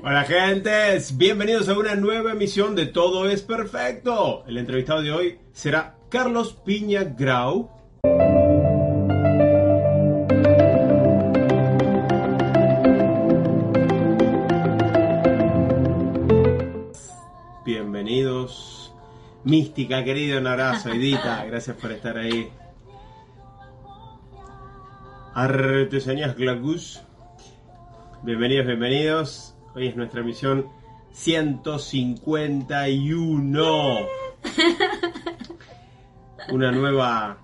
Hola gentes, bienvenidos a una nueva emisión de Todo es Perfecto. El entrevistado de hoy será Carlos Piña Grau. Bienvenidos. Mística, querido, un abrazo. Edita, gracias por estar ahí. Artesanías Glagus. Bienvenidos, bienvenidos. Hoy es nuestra emisión 151. Una nueva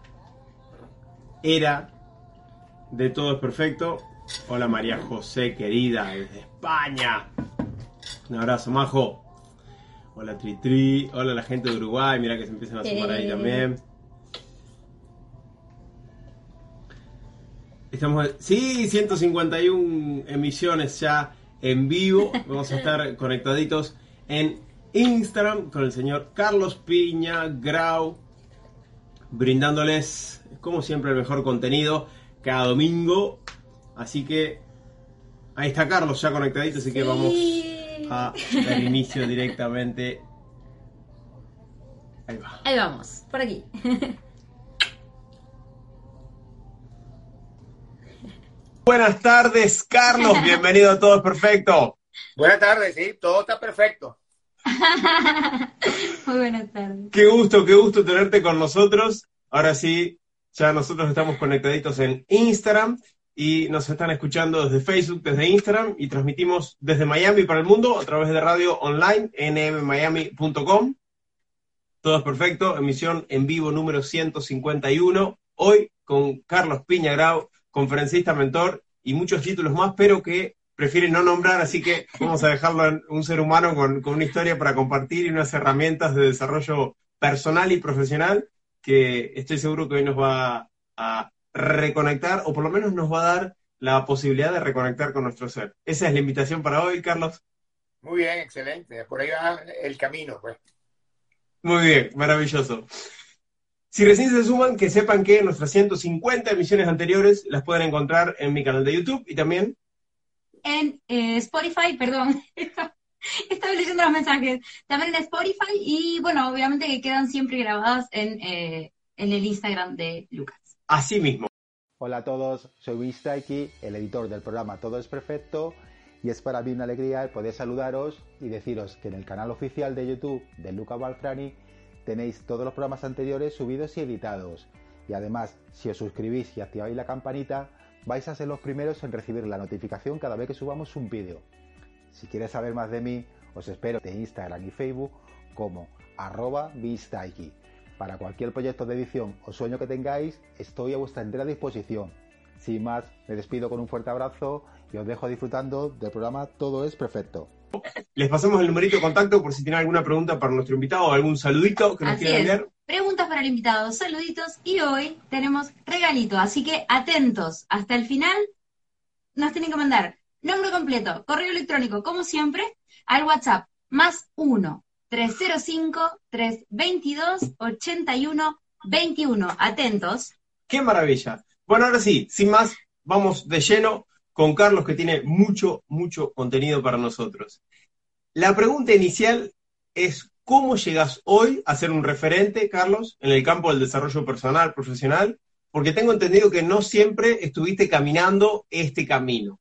era de Todo es Perfecto. Hola María José, querida, desde España. Un abrazo, Majo. Hola Tritri. Hola la gente de Uruguay. Mira que se empiezan a sumar ahí Eh. también. Estamos, sí, 151 emisiones ya en vivo. Vamos a estar conectaditos en Instagram con el señor Carlos Piña Grau, brindándoles, como siempre, el mejor contenido cada domingo. Así que ahí está Carlos ya conectadito, así que vamos a dar inicio directamente. Ahí va. Ahí vamos, por aquí. Buenas tardes, Carlos. Bienvenido a Todo es Perfecto. Buenas tardes, sí, todo está perfecto. Muy buenas tardes. Qué gusto, qué gusto tenerte con nosotros. Ahora sí, ya nosotros estamos conectaditos en Instagram y nos están escuchando desde Facebook, desde Instagram y transmitimos desde Miami para el mundo a través de radio online nmmiami.com. Todo es perfecto, emisión en vivo número 151. Hoy con Carlos Piña Grau, conferencista, mentor y muchos títulos más, pero que prefiere no nombrar, así que vamos a dejarlo en un ser humano con, con una historia para compartir y unas herramientas de desarrollo personal y profesional que estoy seguro que hoy nos va a reconectar o por lo menos nos va a dar la posibilidad de reconectar con nuestro ser. Esa es la invitación para hoy, Carlos. Muy bien, excelente. Por ahí va el camino, pues. Muy bien, maravilloso. Si recién se suman, que sepan que nuestras 150 emisiones anteriores las pueden encontrar en mi canal de YouTube y también En eh, Spotify, perdón. Estaba leyendo los mensajes. También en Spotify y bueno, obviamente que quedan siempre grabadas en, eh, en el Instagram de Lucas. así mismo. Hola a todos, soy Luis Taiki, el editor del programa Todo es Perfecto, y es para mí una alegría poder saludaros y deciros que en el canal oficial de YouTube de Luca Balfrani tenéis todos los programas anteriores subidos y editados. Y además, si os suscribís y activáis la campanita, vais a ser los primeros en recibir la notificación cada vez que subamos un vídeo. Si quieres saber más de mí, os espero en Instagram y Facebook como arroba. Para cualquier proyecto de edición o sueño que tengáis, estoy a vuestra entera disposición. Sin más, me despido con un fuerte abrazo y os dejo disfrutando del programa Todo es Perfecto. Les pasamos el numerito de contacto por si tienen alguna pregunta para nuestro invitado o algún saludito que nos Así quieran es. enviar. Preguntas para el invitado, saluditos y hoy tenemos regalito, así que atentos hasta el final. Nos tienen que mandar nombre completo, correo electrónico, como siempre, al WhatsApp más 1 305 322 81 21. Atentos. ¡Qué maravilla! Bueno, ahora sí, sin más, vamos de lleno con Carlos que tiene mucho, mucho contenido para nosotros. La pregunta inicial es, ¿cómo llegas hoy a ser un referente, Carlos, en el campo del desarrollo personal, profesional? Porque tengo entendido que no siempre estuviste caminando este camino.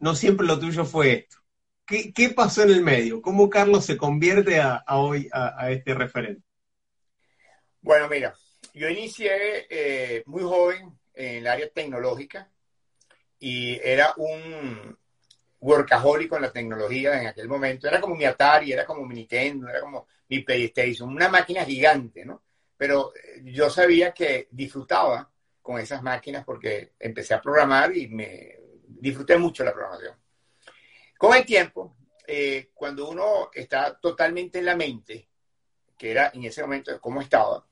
No siempre lo tuyo fue esto. ¿Qué, pasó en el medio? ¿Cómo Carlos se convierte a, hoy a, a este referente? Bueno, mira, yo inicié eh, muy joven en el área tecnológica y era un workaholic en la tecnología en aquel momento. Era como mi Atari, era como mi Nintendo, era como mi PlayStation, una máquina gigante, ¿no? Pero eh, yo sabía que disfrutaba con esas máquinas porque empecé a programar y me disfruté mucho la programación. Con el tiempo, eh, cuando uno está totalmente en la mente, que era en ese momento como estaba,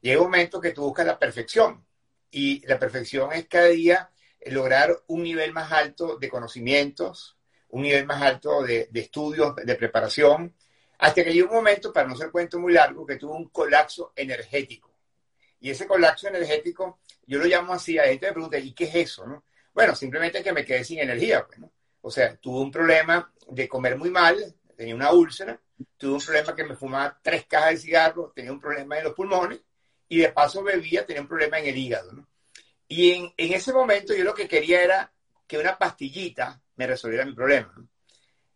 llega un momento que tú buscas la perfección. Y la perfección es cada día lograr un nivel más alto de conocimientos, un nivel más alto de, estudios, de preparación, hasta que llegó un momento, para no ser cuento muy largo, que tuvo un colapso energético. Y ese colapso energético, yo lo llamo así, a la gente me pregunta, ¿y qué es eso? No? Bueno, simplemente que me quedé sin energía, pues. O sea, tuve un problema de comer muy mal, tenía una úlcera, tuve un problema que me fumaba tres cajas de cigarros, tenía un problema en los pulmones y de paso bebía, tenía un problema en el hígado. ¿no? Y en, ese momento yo lo que quería era que una pastillita me resolviera mi problema.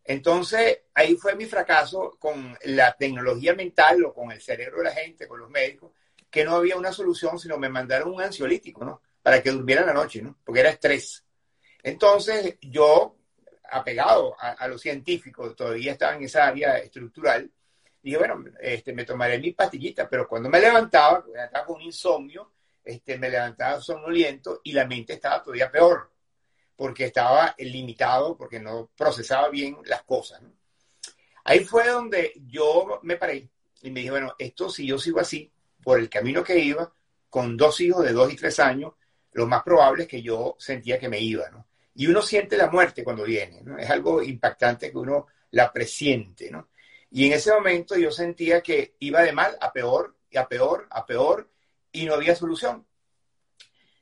Entonces, ahí fue mi fracaso con la tecnología mental o con el cerebro de la gente, con los médicos, que no había una solución, sino me mandaron un ansiolítico, ¿no? Para que durmiera la noche, ¿no? Porque era estrés. Entonces, yo, apegado a, a los científicos, todavía estaba en esa área estructural, dije, bueno, este, me tomaré mi pastillita, pero cuando me levantaba, estaba con insomnio, este, me levantaba somnoliento y la mente estaba todavía peor porque estaba limitado, porque no procesaba bien las cosas. Ahí fue donde yo me paré y me dije, bueno, esto si yo sigo así, por el camino que iba, con dos hijos de dos y tres años, lo más probable es que yo sentía que me iba. Y uno siente la muerte cuando viene, ¿no? Es algo impactante que uno la presiente. Y en ese momento yo sentía que iba de mal a peor, y a peor, a peor, y no había solución.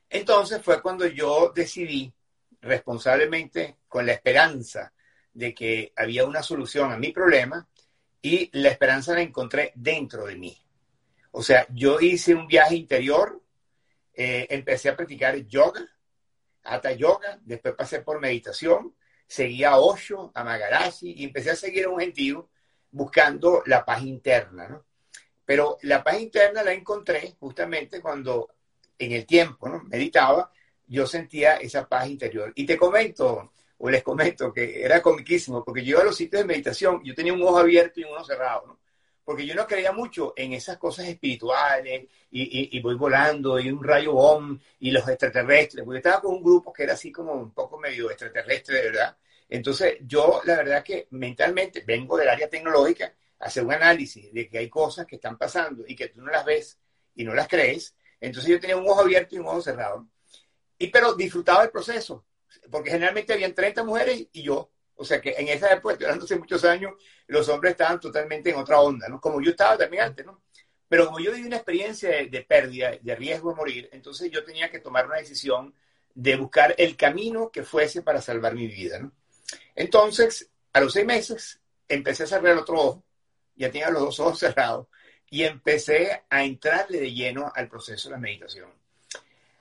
Entonces fue cuando yo decidí responsablemente con la esperanza de que había una solución a mi problema y la esperanza la encontré dentro de mí. O sea, yo hice un viaje interior, eh, empecé a practicar yoga, hasta yoga, después pasé por meditación, seguí a Osho, a Magarashi y empecé a seguir a un gentío buscando la paz interna, ¿no? Pero la paz interna la encontré justamente cuando en el tiempo, ¿no? Meditaba yo sentía esa paz interior. Y te comento, o les comento, que era comiquísimo, porque yo a los sitios de meditación, yo tenía un ojo abierto y un ojo cerrado, ¿no? Porque yo no creía mucho en esas cosas espirituales, y, y, voy volando, y un rayo bomb, y los extraterrestres, porque estaba con un grupo que era así como un poco medio extraterrestre, de verdad. Entonces, yo, la verdad que mentalmente vengo del área tecnológica hacer un análisis de que hay cosas que están pasando y que tú no las ves y no las crees. Entonces, yo tenía un ojo abierto y un ojo cerrado. Y pero disfrutaba el proceso, porque generalmente habían 30 mujeres y yo. O sea que en esa época, estoy hace muchos años, los hombres estaban totalmente en otra onda, ¿no? Como yo estaba también antes, ¿no? Pero como yo viví una experiencia de, pérdida, de riesgo de morir, entonces yo tenía que tomar una decisión de buscar el camino que fuese para salvar mi vida, ¿no? Entonces, a los seis meses, empecé a cerrar otro ojo, ya tenía los dos ojos cerrados, y empecé a entrarle de lleno al proceso de la meditación.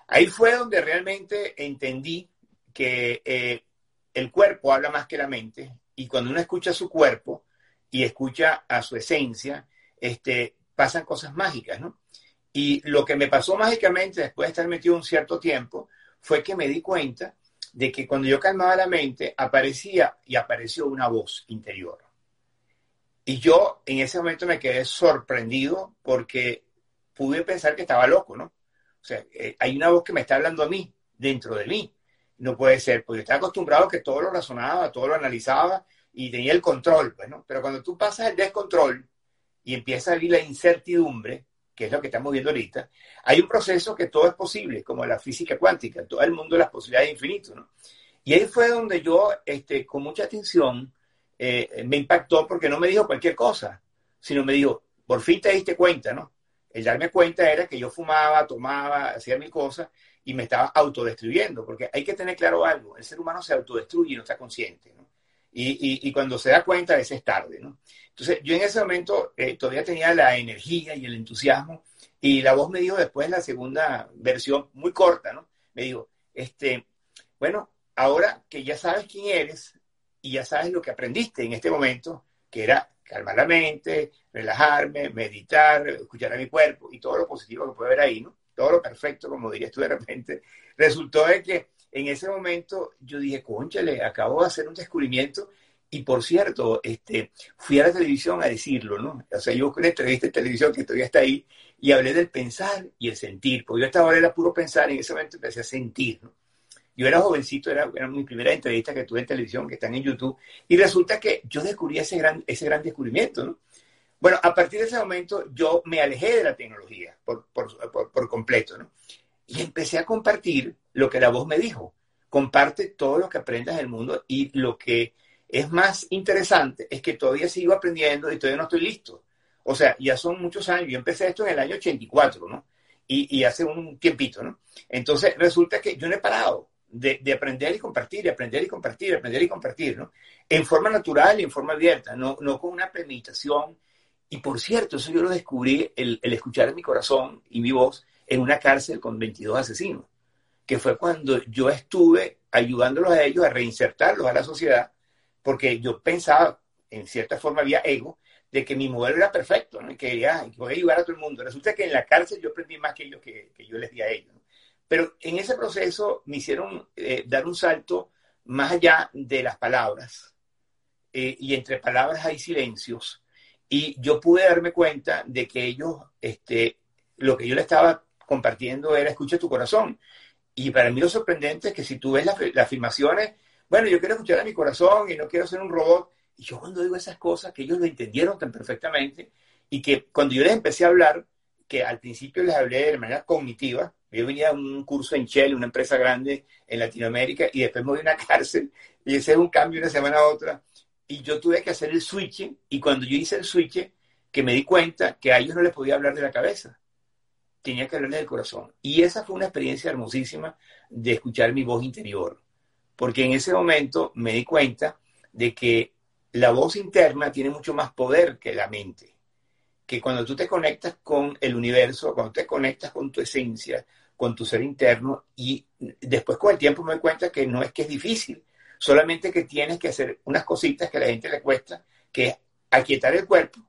Ahí fue donde realmente entendí que eh, el cuerpo habla más que la mente y cuando uno escucha a su cuerpo y escucha a su esencia, este, pasan cosas mágicas, ¿no? Y lo que me pasó mágicamente después de estar metido un cierto tiempo fue que me di cuenta de que cuando yo calmaba la mente aparecía y apareció una voz interior. Y yo en ese momento me quedé sorprendido porque pude pensar que estaba loco, ¿no? O sea, eh, hay una voz que me está hablando a mí, dentro de mí. No puede ser, porque estaba acostumbrado a que todo lo razonaba, todo lo analizaba y tenía el control, pues, ¿no? Pero cuando tú pasas el descontrol y empieza a vivir la incertidumbre, que es lo que estamos viendo ahorita, hay un proceso que todo es posible, como la física cuántica, todo el mundo las posibilidades infinitas, ¿no? Y ahí fue donde yo, este, con mucha atención, eh, me impactó porque no me dijo cualquier cosa, sino me dijo, por fin te diste cuenta, ¿no? el darme cuenta era que yo fumaba, tomaba, hacía mil cosas y me estaba autodestruyendo, porque hay que tener claro algo, el ser humano se autodestruye y no está consciente, ¿no? Y, cuando se da cuenta, a veces es tarde, ¿no? Entonces, yo en ese momento eh, todavía tenía la energía y el entusiasmo, y la voz me dijo después, la segunda versión, muy corta, ¿no? Me dijo, este, bueno, ahora que ya sabes quién eres y ya sabes lo que aprendiste en este momento, que era calmar la mente, relajarme, meditar, escuchar a mi cuerpo y todo lo positivo que puede haber ahí, ¿no? Todo lo perfecto, como dirías tú de repente. Resultó de que en ese momento yo dije, conchale, acabo de hacer un descubrimiento y por cierto, este, fui a la televisión a decirlo, ¿no? O sea, yo con una entrevista de televisión que todavía está ahí y hablé del pensar y el sentir, porque yo estaba ahora era puro pensar y en ese momento empecé a sentir, ¿no? Yo era jovencito, era, era, mi primera entrevista que tuve en televisión, que están en YouTube, y resulta que yo descubrí ese gran, ese gran descubrimiento, ¿no? Bueno, a partir de ese momento yo me alejé de la tecnología por, por, por, por completo, ¿no? Y empecé a compartir lo que la voz me dijo. Comparte todo lo que aprendas del mundo y lo que es más interesante es que todavía sigo aprendiendo y todavía no estoy listo. O sea, ya son muchos años. Yo empecé esto en el año 84, ¿no? Y, y hace un tiempito, ¿no? Entonces resulta que yo no he parado de, de, aprender y compartir, aprender y compartir, aprender y compartir, ¿no? En forma natural y en forma abierta, no, no con una premeditación. Y por cierto, eso yo lo descubrí, el, el escuchar mi corazón y mi voz en una cárcel con 22 asesinos, que fue cuando yo estuve ayudándolos a ellos a reinsertarlos a la sociedad, porque yo pensaba, en cierta forma había ego, de que mi modelo era perfecto, ¿no? y que quería, que ayudar a todo el mundo. Resulta que en la cárcel yo aprendí más que ellos que, yo les di a ellos. Pero en ese proceso me hicieron eh, dar un salto más allá de las palabras. Eh, y entre palabras hay silencios. Y yo pude darme cuenta de que ellos, este, lo que yo le estaba compartiendo era escucha tu corazón. Y para mí lo sorprendente es que si tú ves las, las afirmaciones, bueno, yo quiero escuchar a mi corazón y no quiero ser un robot. Y yo cuando digo esas cosas, que ellos lo entendieron tan perfectamente, y que cuando yo les empecé a hablar, que al principio les hablé de manera cognitiva, yo venía a un curso en Shell, una empresa grande en Latinoamérica, y después me voy a una cárcel, y ese es un cambio una semana a otra, y yo tuve que hacer el switch, y cuando yo hice el switch, que me di cuenta que a ellos no les podía hablar de la cabeza, tenía que hablarles del corazón. Y esa fue una experiencia hermosísima de escuchar mi voz interior, porque en ese momento me di cuenta de que la voz interna tiene mucho más poder que la mente. Que cuando tú te conectas con el universo, cuando te conectas con tu esencia, con tu ser interno, y después con el tiempo me doy cuenta que no es que es difícil, solamente que tienes que hacer unas cositas que a la gente le cuesta, que es aquietar el cuerpo,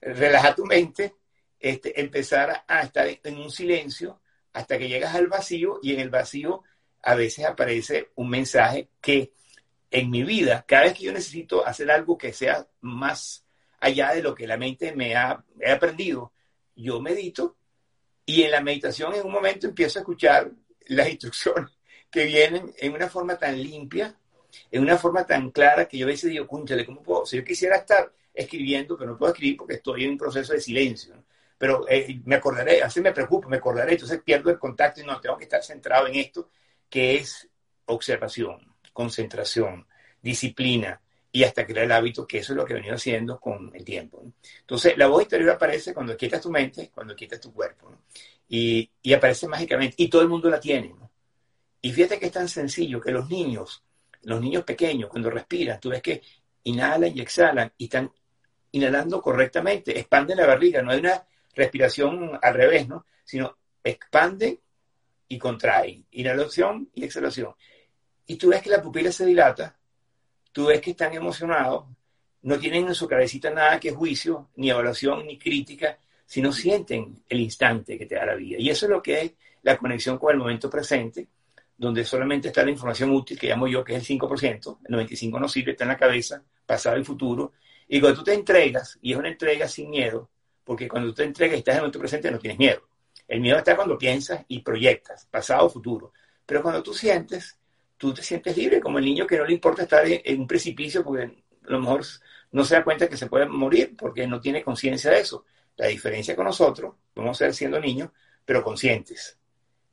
relajar tu mente, este, empezar a estar en un silencio hasta que llegas al vacío y en el vacío a veces aparece un mensaje que en mi vida, cada vez que yo necesito hacer algo que sea más allá de lo que la mente me ha aprendido, yo medito y en la meditación en un momento empiezo a escuchar las instrucciones que vienen en una forma tan limpia, en una forma tan clara que yo a veces digo, cúnchale, ¿cómo puedo? Si yo quisiera estar escribiendo, pero no puedo escribir porque estoy en un proceso de silencio. ¿no? Pero eh, me acordaré, así me preocupo, me acordaré, entonces pierdo el contacto y no, tengo que estar centrado en esto, que es observación, concentración, disciplina y hasta crear el hábito, que eso es lo que he venido haciendo con el tiempo. Entonces, la voz interior aparece cuando quietas tu mente, cuando quietas tu cuerpo, y, y, aparece mágicamente, y todo el mundo la tiene. Y fíjate que es tan sencillo que los niños, los niños pequeños, cuando respiran, tú ves que inhalan y exhalan y están inhalando correctamente, expanden la barriga, no hay una respiración al revés, ¿no? sino expanden y contraen, inhalación y exhalación. Y tú ves que la pupila se dilata, tú ves que están emocionados, no tienen en su cabecita nada que juicio, ni evaluación, ni crítica, sino sienten el instante que te da la vida. Y eso es lo que es la conexión con el momento presente, donde solamente está la información útil, que llamo yo, que es el 5%, el 95% no sirve, está en la cabeza, pasado y futuro. Y cuando tú te entregas, y es una entrega sin miedo, porque cuando tú te entregas y estás en el momento presente, no tienes miedo. El miedo está cuando piensas y proyectas, pasado o futuro. Pero cuando tú sientes, tú te sientes libre, como el niño que no le importa estar en un precipicio porque a lo mejor no se da cuenta que se puede morir porque no tiene conciencia de eso. La diferencia con nosotros, vamos a ser siendo niños, pero conscientes.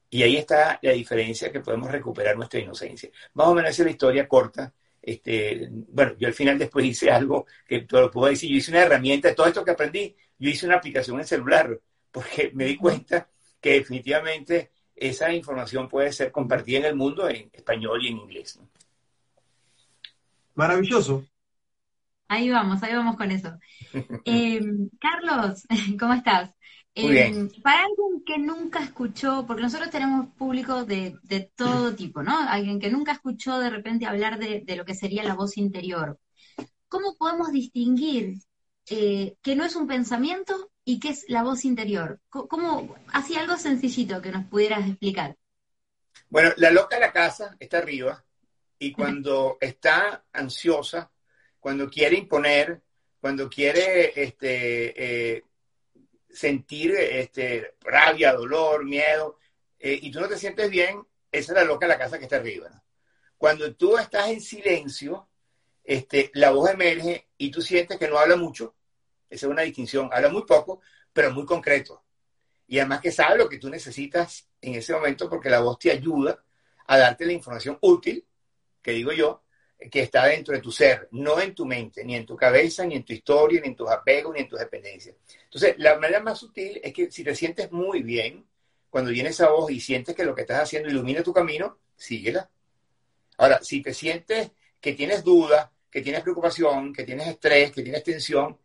Y ahí está la diferencia que podemos recuperar nuestra inocencia. Más o menos esa es la historia corta. Este, bueno, yo al final después hice algo que te lo puedo decir. Yo hice una herramienta de todo esto que aprendí. Yo hice una aplicación en celular porque me di cuenta que definitivamente esa información puede ser compartida en el mundo en español y en inglés. ¿no? Maravilloso. Ahí vamos, ahí vamos con eso. Eh, Carlos, ¿cómo estás? Eh, para alguien que nunca escuchó, porque nosotros tenemos público de, de, todo tipo, ¿no? Alguien que nunca escuchó de repente hablar de, de lo que sería la voz interior. ¿Cómo podemos distinguir eh, que no es un pensamiento y qué es la voz interior? ¿Cómo, así algo sencillito que nos pudieras explicar? Bueno, la loca de la casa está arriba y cuando está ansiosa, cuando quiere imponer, cuando quiere este, eh, sentir este, rabia, dolor, miedo, eh, y tú no te sientes bien, esa es la loca de la casa que está arriba. ¿no? Cuando tú estás en silencio, este, la voz emerge y tú sientes que no habla mucho, esa es una distinción, habla muy poco, pero muy concreto. Y además que sabe lo que tú necesitas en ese momento porque la voz te ayuda a darte la información útil, que digo yo, que está dentro de tu ser, no en tu mente, ni en tu cabeza, ni en tu historia, ni en tus apegos, ni en tus dependencias. Entonces, la manera más sutil es que si te sientes muy bien, cuando viene esa voz y sientes que lo que estás haciendo ilumina tu camino, síguela. Ahora, si te sientes que tienes dudas, que tienes preocupación, que tienes estrés, que tienes tensión,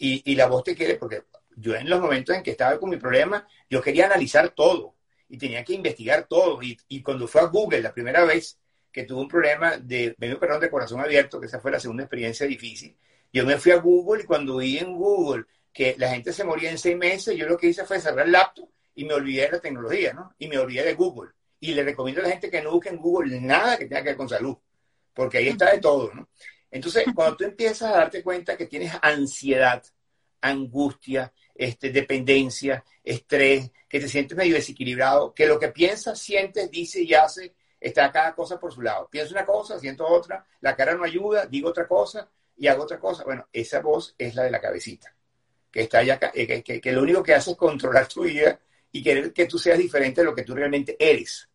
y, y la voz te quiere, porque yo en los momentos en que estaba con mi problema, yo quería analizar todo y tenía que investigar todo. Y, y cuando fue a Google la primera vez que tuve un problema de, perdón, de corazón abierto, que esa fue la segunda experiencia difícil, yo me fui a Google y cuando vi en Google que la gente se moría en seis meses, yo lo que hice fue cerrar el laptop y me olvidé de la tecnología, ¿no? Y me olvidé de Google. Y le recomiendo a la gente que no busque en Google nada que tenga que ver con salud, porque ahí está de todo, ¿no? Entonces, cuando tú empiezas a darte cuenta que tienes ansiedad, angustia, este, dependencia, estrés, que te sientes medio desequilibrado, que lo que piensas, sientes, dices y haces, está cada cosa por su lado. Pienso una cosa, siento otra, la cara no ayuda, digo otra cosa y hago otra cosa. Bueno, esa voz es la de la cabecita, que está allá, eh, que, que lo único que hace es controlar tu vida y querer que tú seas diferente de lo que tú realmente eres.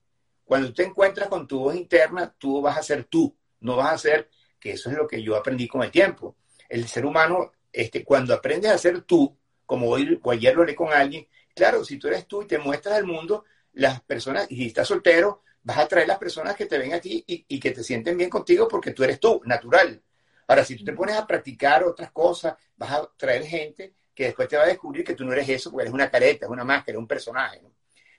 Cuando tú te encuentras con tu voz interna, tú vas a ser tú, no vas a ser, que eso es lo que yo aprendí con el tiempo. El ser humano, este, cuando aprendes a ser tú, como hoy o ayer lo hablé con alguien, claro, si tú eres tú y te muestras al mundo, las personas, y si estás soltero, vas a traer las personas que te ven a ti y, y, que te sienten bien contigo porque tú eres tú, natural. Ahora, si tú te pones a practicar otras cosas, vas a traer gente que después te va a descubrir que tú no eres eso, porque eres una careta, es una máscara, un personaje. ¿no?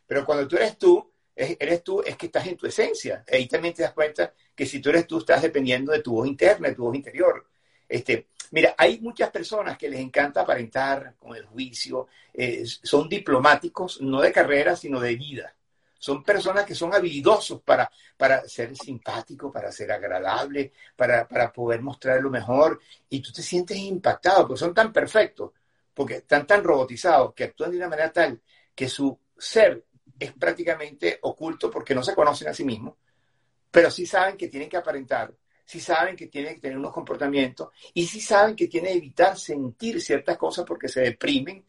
Pero cuando tú eres tú, eres tú, es que estás en tu esencia. Ahí también te das cuenta que si tú eres tú, estás dependiendo de tu voz interna, de tu voz interior. Este, mira, hay muchas personas que les encanta aparentar con el juicio, eh, son diplomáticos, no de carrera, sino de vida. Son personas que son habilidosos para, para ser simpático, para ser agradable, para, para poder mostrar lo mejor. Y tú te sientes impactado, porque son tan perfectos porque están tan robotizados que actúan de una manera tal que su ser es prácticamente oculto porque no se conocen a sí mismos, pero sí saben que tienen que aparentar, sí saben que tienen que tener unos comportamientos y sí saben que tienen que evitar sentir ciertas cosas porque se deprimen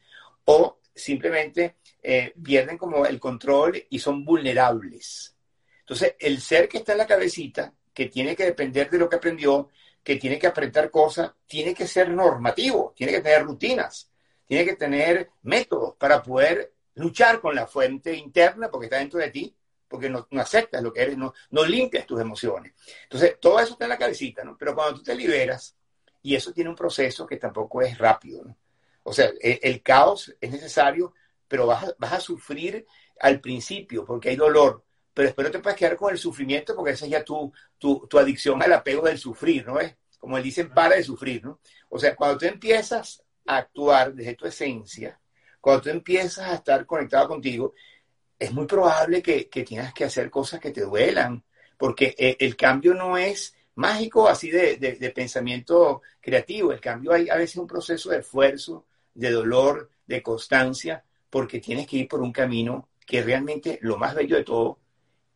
o simplemente eh, pierden como el control y son vulnerables. Entonces, el ser que está en la cabecita, que tiene que depender de lo que aprendió, que tiene que aprender cosas, tiene que ser normativo, tiene que tener rutinas, tiene que tener métodos para poder luchar con la fuente interna, porque está dentro de ti, porque no, no aceptas lo que eres, no, no, limpias tus emociones. Entonces, todo eso está en la cabecita, ¿no? Pero cuando tú te liberas, y eso tiene un proceso que tampoco es rápido, ¿no? O sea, el, el caos es necesario, pero vas a, vas a, sufrir al principio, porque hay dolor, pero después no te puedes quedar con el sufrimiento, porque esa es ya tu, tu, tu adicción al apego del sufrir, ¿no es? Como dicen, para de sufrir, ¿no? O sea, cuando tú empiezas actuar desde tu esencia, cuando tú empiezas a estar conectado contigo, es muy probable que, que tengas que hacer cosas que te duelan, porque el, el cambio no es mágico así de, de, de, pensamiento creativo, el cambio hay a veces un proceso de esfuerzo, de dolor, de constancia, porque tienes que ir por un camino que realmente lo más bello de todo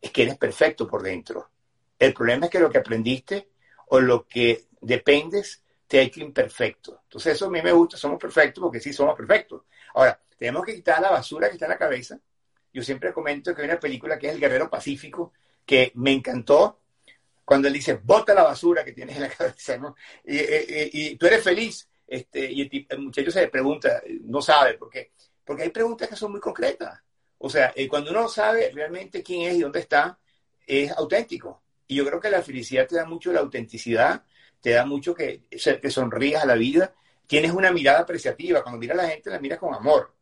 es que eres perfecto por dentro. El problema es que lo que aprendiste o lo que dependes te ha imperfecto. Entonces eso a mí me gusta, somos perfectos porque sí somos perfectos. Ahora, tenemos que quitar la basura que está en la cabeza. Yo siempre comento que hay una película que es El Guerrero Pacífico, que me encantó cuando él dice, bota la basura que tienes en la cabeza, ¿no? Y, y, y tú eres feliz. Este, y el, el, muchacho se pregunta, no sabe por qué. Porque hay preguntas que son muy concretas. O sea, eh, cuando uno sabe realmente quién es y dónde está, es auténtico. Y yo creo que la felicidad te da mucho la autenticidad te da mucho que, que sonrías a la vida, tienes una mirada apreciativa, cuando miras a la gente la miras con amor.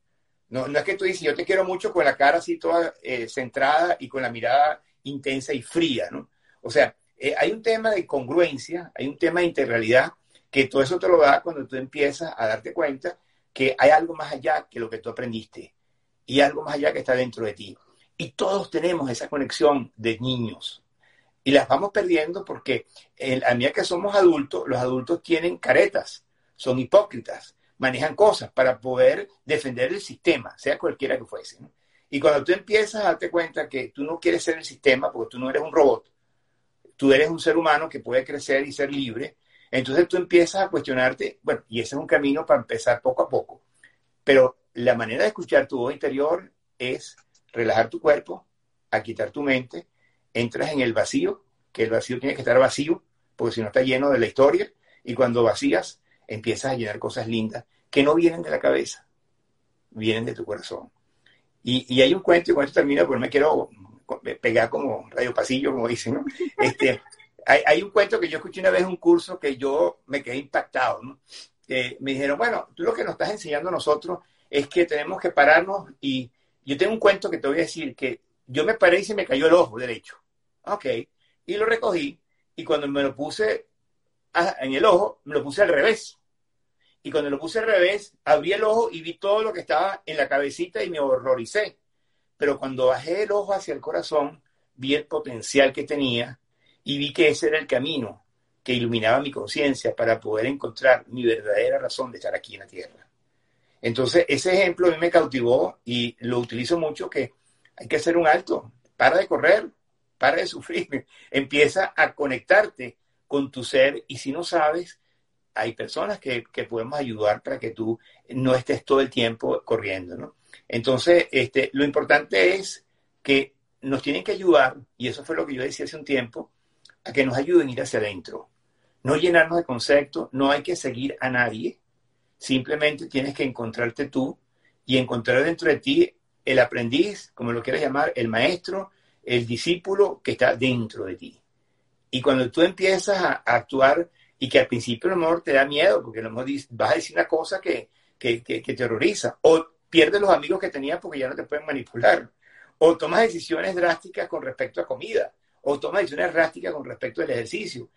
No, no es que tú dices, yo te quiero mucho con la cara así toda eh, centrada y con la mirada intensa y fría, ¿no? O sea, eh, hay un tema de congruencia, hay un tema de integralidad, que todo eso te lo da cuando tú empiezas a darte cuenta que hay algo más allá que lo que tú aprendiste y algo más allá que está dentro de ti. Y todos tenemos esa conexión de niños y las vamos perdiendo porque el, a medida que somos adultos, los adultos tienen caretas, son hipócritas, manejan cosas para poder defender el sistema, sea cualquiera que fuese. Y cuando tú empiezas a darte cuenta que tú no quieres ser el sistema porque tú no eres un robot, tú eres un ser humano que puede crecer y ser libre, entonces tú empiezas a cuestionarte, bueno, y ese es un camino para empezar poco a poco. Pero la manera de escuchar tu voz interior es relajar tu cuerpo, a quitar tu mente entras en el vacío, que el vacío tiene que estar vacío, porque si no está lleno de la historia, y cuando vacías, empiezas a llenar cosas lindas que no vienen de la cabeza, vienen de tu corazón. Y, y hay un cuento, y con esto termino, porque no me quiero pegar como radio pasillo, como dicen, ¿no? Este, hay, hay, un cuento que yo escuché una vez en un curso que yo me quedé impactado, ¿no? me dijeron, bueno, tú lo que nos estás enseñando a nosotros es que tenemos que pararnos y yo tengo un cuento que te voy a decir que yo me paré y se me cayó el ojo derecho. Ok, y lo recogí y cuando me lo puse en el ojo, me lo puse al revés. Y cuando lo puse al revés, abrí el ojo y vi todo lo que estaba en la cabecita y me horroricé. Pero cuando bajé el ojo hacia el corazón, vi el potencial que tenía y vi que ese era el camino que iluminaba mi conciencia para poder encontrar mi verdadera razón de estar aquí en la Tierra. Entonces, ese ejemplo a mí me cautivó y lo utilizo mucho que hay que hacer un alto, para de correr, para de sufrir, empieza a conectarte con tu ser y si no sabes, hay personas que, que, podemos ayudar para que tú no estés todo el tiempo corriendo, ¿no? Entonces, este, lo importante es que nos tienen que ayudar, y eso fue lo que yo decía hace un tiempo, a que nos ayuden a ir hacia adentro. No llenarnos de conceptos, no hay que seguir a nadie, simplemente tienes que encontrarte tú y encontrar dentro de ti el aprendiz, como lo quieras llamar, el maestro, el discípulo que está dentro de ti. Y cuando tú empiezas a, actuar y que al principio a lo mejor te da miedo, porque lo mejor vas a decir una cosa que, que, que, que terroriza, o pierdes los amigos que tenías porque ya no te pueden manipular, o tomas decisiones drásticas con respecto a comida, o tomas decisiones drásticas con respecto al ejercicio.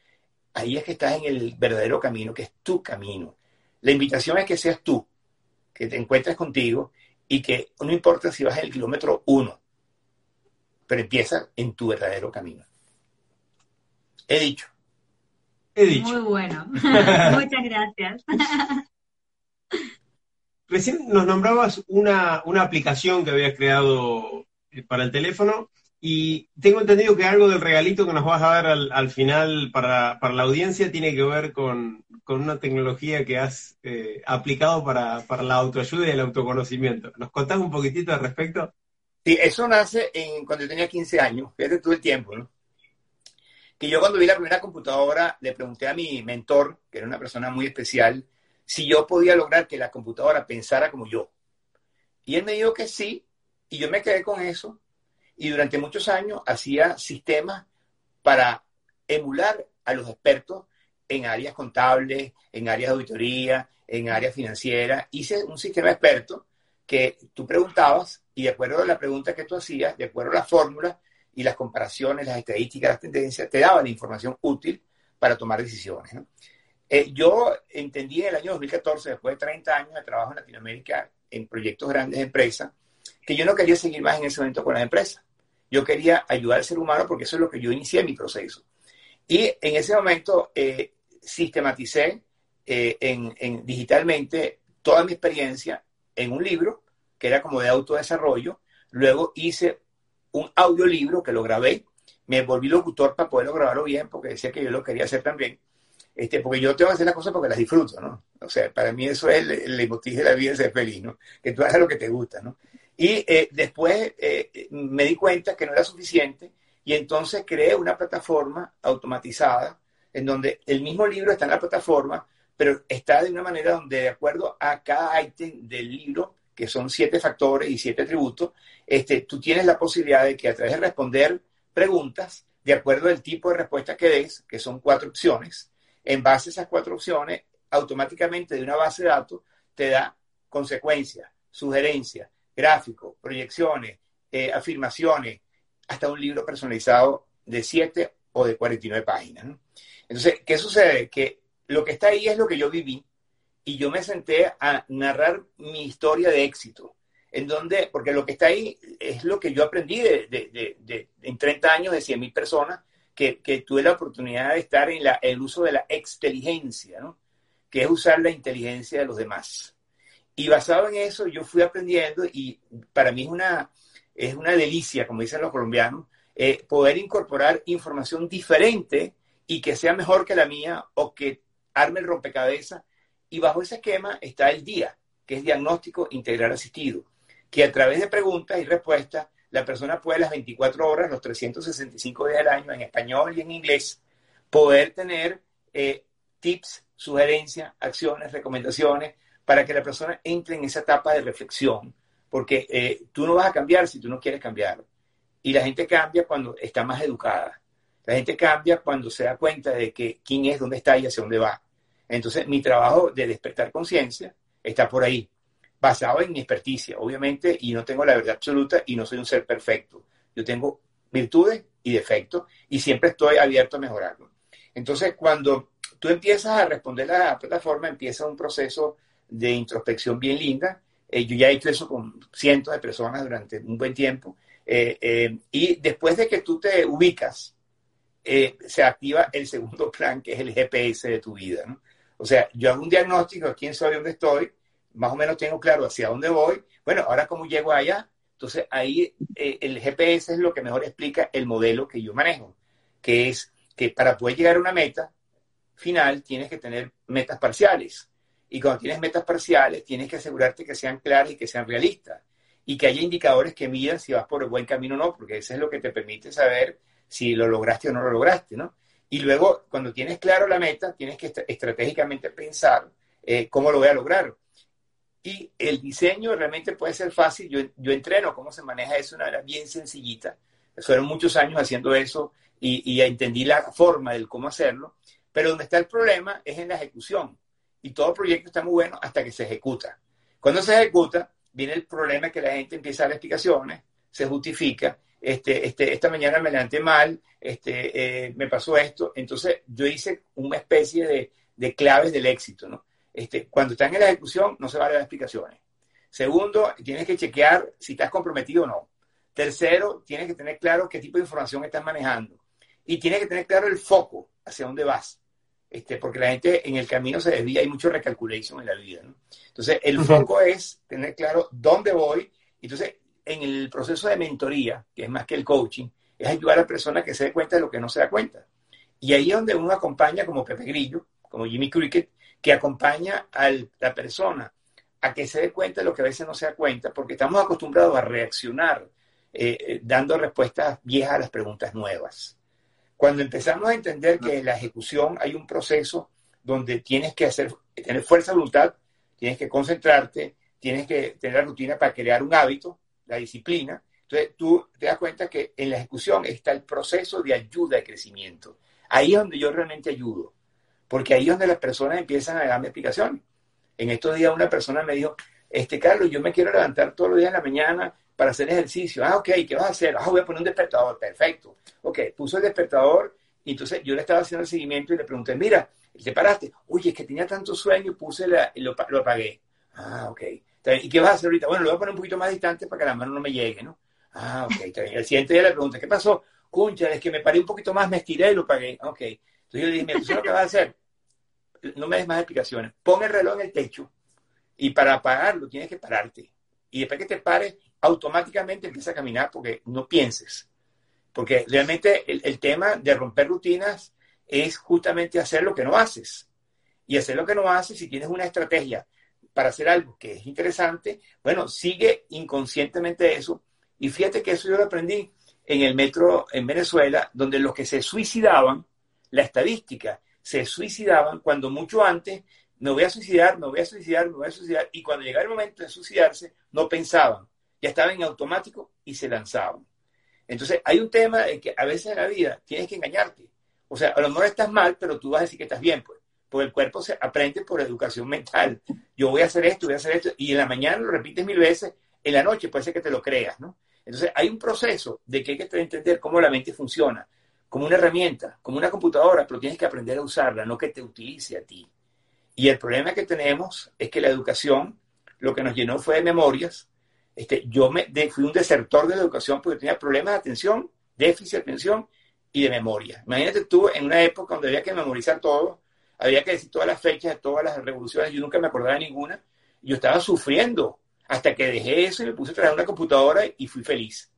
Ahí es que estás en el verdadero camino, que es tu camino. La invitación es que seas tú, que te encuentres contigo y que no importa si vas en el kilómetro uno, pero empieza en tu verdadero camino. He dicho. He dicho. Muy bueno. Muchas gracias. Recién nos nombrabas una, una aplicación que habías creado eh, para el teléfono y tengo entendido que algo del regalito que nos vas a dar al, final para, la audiencia tiene que ver con, una tecnología que has eh, aplicado para, la autoayuda y el autoconocimiento. ¿Nos contás un poquitito al respecto? Sí, eso nace en, cuando yo tenía 15 años, fíjate todo el tiempo, ¿no? Que yo cuando vi la primera computadora le pregunté a mi mentor, que era una persona muy especial, si yo podía lograr que la computadora pensara como yo. Y él me dijo que sí, y yo me quedé con eso y durante muchos años hacía sistemas para emular a los expertos en áreas contables, en áreas de auditoría, en áreas financieras. Hice un sistema experto que tú preguntabas y de acuerdo a la pregunta que tú hacías, de acuerdo a las fórmulas y las comparaciones, las estadísticas, las tendencias, te daban información útil para tomar decisiones. Eh, yo entendí en el año 2014, después de 30 años de trabajo en Latinoamérica en proyectos grandes de empresas, que yo no quería seguir más en ese momento con las empresas. Yo quería ayudar al ser humano porque eso es lo que yo inicié mi proceso. Y en ese momento eh, sistematicé eh, en, digitalmente toda mi experiencia en un libro que era como de autodesarrollo. Luego hice un audiolibro que lo grabé. Me volví locutor para poderlo grabarlo bien porque decía que yo lo quería hacer también. Este, porque yo tengo que hacer las cosas porque las disfruto, ¿no? O sea, para mí eso es el, el de la vida, ser feliz, ¿no? Que tú hagas lo que te gusta, ¿no? Y eh, después eh, me di cuenta que no era suficiente y entonces creé una plataforma automatizada en donde el mismo libro está en la plataforma, pero está de una manera donde de acuerdo a cada ítem del libro, que son siete factores y siete atributos, este, tú tienes la posibilidad de que a través de responder preguntas, de acuerdo al tipo de respuesta que des, que son cuatro opciones, en base a esas cuatro opciones, automáticamente de una base de datos te da consecuencias, sugerencias, gráficos, proyecciones, eh, afirmaciones, hasta un libro personalizado de 7 o de 49 páginas. Entonces, ¿qué sucede? Que lo que está ahí es lo que yo viví y yo me senté a narrar mi historia de éxito, en donde, porque lo que está ahí es lo que yo aprendí de, en 30 años de 100.000 personas, que, que, tuve la oportunidad de estar en la, el uso de la exteligencia, ¿no? que es usar la inteligencia de los demás. Y basado en eso, yo fui aprendiendo y para mí es una, es una delicia, como dicen los colombianos, eh, poder incorporar información diferente y que sea mejor que la mía o que arme el rompecabezas. Y bajo ese esquema está el día, que es diagnóstico integral asistido, que a través de preguntas y respuestas, la persona puede las 24 horas, los 365 días del año, en español y en inglés, poder tener eh, tips, sugerencias, acciones, recomendaciones para que la persona entre en esa etapa de reflexión, porque eh, tú no vas a cambiar si tú no quieres cambiar. Y la gente cambia cuando está más educada. La gente cambia cuando se da cuenta de que quién es, dónde está y hacia dónde va. Entonces, mi trabajo de despertar conciencia está por ahí, basado en mi experticia, obviamente, y no tengo la verdad absoluta y no soy un ser perfecto. Yo tengo virtudes y defectos y siempre estoy abierto a mejorarlo. Entonces, cuando tú empiezas a responder a la plataforma, empieza un proceso de introspección bien linda. Eh, yo ya he hecho eso con cientos de personas durante un buen tiempo. Eh, eh, y después de que tú te ubicas, se activa el segundo plan, que es el GPS de tu vida. O sea, yo hago un diagnóstico de quién soy, dónde estoy, más o menos tengo claro hacia dónde voy. Bueno, ahora cómo llego allá. Entonces ahí el GPS es lo que mejor explica el modelo que yo manejo, que es que para poder llegar a una meta final tienes que tener metas parciales. Y cuando tienes metas parciales, tienes que asegurarte que sean claras y que sean realistas. Y que haya indicadores que midan si vas por el buen camino o no, porque eso es lo que te permite saber si lo lograste o no lo lograste, ¿no? Y luego, cuando tienes claro la meta, tienes que estratégicamente pensar eh, cómo lo voy a lograr. Y el diseño realmente puede ser fácil. Yo, yo entreno cómo se maneja eso, una manera bien sencillita. Fueron muchos años haciendo eso y, y entendí la forma del cómo hacerlo. Pero donde está el problema es en la ejecución. Y todo proyecto está muy bueno hasta que se ejecuta. Cuando se ejecuta, viene el problema que la gente empieza a dar explicaciones, se justifica. Este, este, esta mañana me levanté mal, este, eh, me pasó esto. Entonces yo hice una especie de, de claves del éxito. ¿no? Este, cuando están en la ejecución, no se vale dar explicaciones. Segundo, tienes que chequear si estás comprometido o no. Tercero, tienes que tener claro qué tipo de información estás manejando. Y tienes que tener claro el foco hacia dónde vas. Este, porque la gente en el camino se desvía, hay mucho recalculation en la vida. ¿no? Entonces, el foco es tener claro dónde voy. Entonces, en el proceso de mentoría, que es más que el coaching, es ayudar a la persona que se dé cuenta de lo que no se da cuenta. Y ahí es donde uno acompaña como Pepe Grillo, como Jimmy Cricket, que acompaña a la persona a que se dé cuenta de lo que a veces no se da cuenta, porque estamos acostumbrados a reaccionar eh, eh, dando respuestas viejas a las preguntas nuevas. Cuando empezamos a entender que en la ejecución hay un proceso donde tienes que hacer, tener fuerza de voluntad, tienes que concentrarte, tienes que tener la rutina para crear un hábito, la disciplina. Entonces tú te das cuenta que en la ejecución está el proceso de ayuda de crecimiento. Ahí es donde yo realmente ayudo, porque ahí es donde las personas empiezan a darme explicaciones. En estos días una persona me dijo, este Carlos, yo me quiero levantar todos los días en la mañana para hacer ejercicio. Ah, ok, ¿qué vas a hacer? Ah, voy a poner un despertador. Perfecto. Ok, puso el despertador y entonces yo le estaba haciendo el seguimiento y le pregunté, mira, ¿te paraste? Oye, es que tenía tanto sueño, puse la, lo, lo apagué. Ah, ok. ¿Y qué vas a hacer ahorita? Bueno, lo voy a poner un poquito más distante para que la mano no me llegue, ¿no? Ah, ok. El siguiente día le pregunté, ¿qué pasó? Cuncha, es que me paré un poquito más, me estiré y lo apagué. Ok. Entonces yo le dije, mira, ¿tú sabes lo que vas a hacer? No me des más explicaciones. Pon el reloj en el techo y para apagarlo tienes que pararte. Y después que te pares, automáticamente empieza a caminar porque no pienses. Porque realmente el, tema de romper rutinas es justamente hacer lo que no haces. Y hacer lo que no haces, si tienes una estrategia para hacer algo que es interesante, bueno, sigue inconscientemente eso. Y fíjate que eso yo lo aprendí en el metro en Venezuela, donde los que se suicidaban, la estadística, se suicidaban cuando mucho antes, me voy a suicidar, me voy a suicidar, me voy a suicidar, y cuando llegaba el momento de suicidarse, no pensaban, ya estaban en automático y se lanzaban. Entonces, hay un tema de que a veces en la vida tienes que engañarte. O sea, a lo mejor estás mal, pero tú vas a decir que estás bien, pues. Porque el cuerpo se aprende por educación mental. Yo voy a hacer esto, voy a hacer esto, y en la mañana lo repites mil veces, en la noche puede ser que te lo creas, ¿no? Entonces, hay un proceso de que hay que entender cómo la mente funciona, como una herramienta, como una computadora, pero tienes que aprender a usarla, no que te utilice a ti. Y el problema que tenemos es que la educación lo que nos llenó fue de memorias este, yo me, fui un desertor de la educación porque tenía problemas de atención, déficit de atención y de memoria. Imagínate tú en una época donde había que memorizar todo, había que decir todas las fechas de todas las revoluciones, yo nunca me acordaba de ninguna, yo estaba sufriendo hasta que dejé eso y me puse a traer una computadora y fui feliz.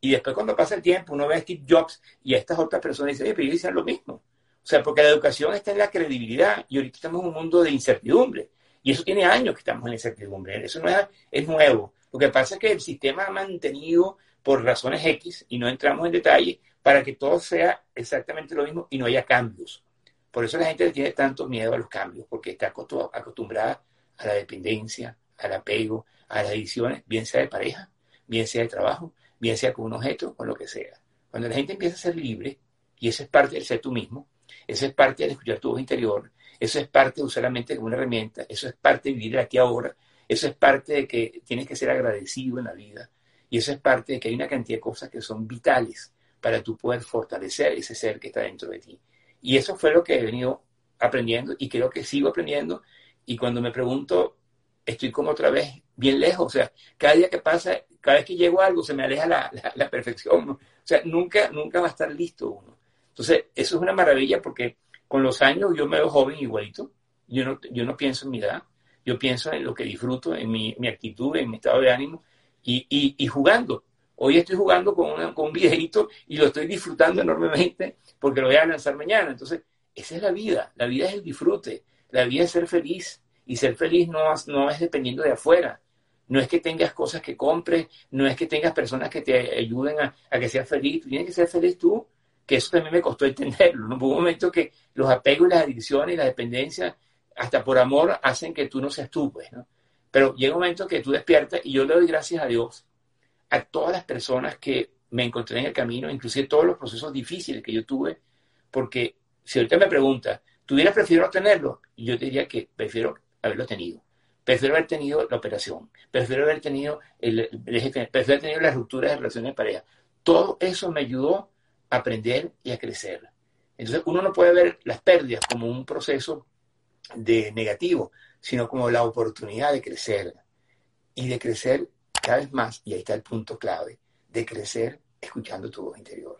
Y después cuando pasa el tiempo, uno ve a Steve Jobs y a estas otras personas y dice, oye, pero ellos lo mismo. O sea, porque la educación está en la credibilidad y ahorita estamos en un mundo de incertidumbre. Y eso tiene años que estamos en incertidumbre. Eso no es, es nuevo. Lo que pasa es que el sistema ha mantenido por razones X, y no entramos en detalle, para que todo sea exactamente lo mismo y no haya cambios. Por eso la gente tiene tanto miedo a los cambios, porque está acostumbrada a la dependencia, al apego, a las ediciones, bien sea de pareja, bien sea de trabajo, bien sea con un objeto, con lo que sea. Cuando la gente empieza a ser libre, y eso es parte del ser tú mismo, eso es parte de escuchar tu voz interior, eso es parte de usar la mente como una herramienta, eso es parte de vivir aquí ahora, eso es parte de que tienes que ser agradecido en la vida, y eso es parte de que hay una cantidad de cosas que son vitales para tú poder fortalecer ese ser que está dentro de ti. Y eso fue lo que he venido aprendiendo y creo que sigo aprendiendo. Y cuando me pregunto, estoy como otra vez bien lejos. O sea, cada día que pasa, cada vez que llego a algo, se me aleja la, la, perfección. O sea, nunca, nunca va a estar listo uno. Entonces, eso es una maravilla porque con los años yo me veo joven igualito. Yo no, yo no pienso en mi edad. Yo pienso en lo que disfruto, en mi, mi actitud, en mi estado de ánimo y, y, y jugando. Hoy estoy jugando con, con un videito y lo estoy disfrutando enormemente porque lo voy a lanzar mañana. Entonces, esa es la vida. La vida es el disfrute. La vida es ser feliz. Y ser feliz no, no es dependiendo de afuera. No es que tengas cosas que compres, no es que tengas personas que te ayuden a, a que seas feliz. Tú tienes que ser feliz tú, que eso también me costó entenderlo. Hubo un momento que los apegos las adicciones y la dependencia, hasta por amor, hacen que tú no seas tú, pues, ¿no? Pero llega un momento que tú despiertas y yo le doy gracias a Dios a todas las personas que me encontré en el camino, inclusive todos los procesos difíciles que yo tuve, porque si ahorita me pregunta, ¿tuviera prefiero tenerlo? Yo diría que prefiero haberlo tenido. Prefiero haber tenido la operación, prefiero haber tenido, el, prefiero haber tenido las rupturas de relaciones de pareja. Todo eso me ayudó a aprender y a crecer. Entonces uno no puede ver las pérdidas como un proceso de negativo, sino como la oportunidad de crecer. Y de crecer cada vez más, y ahí está el punto clave, de crecer escuchando tu voz interior,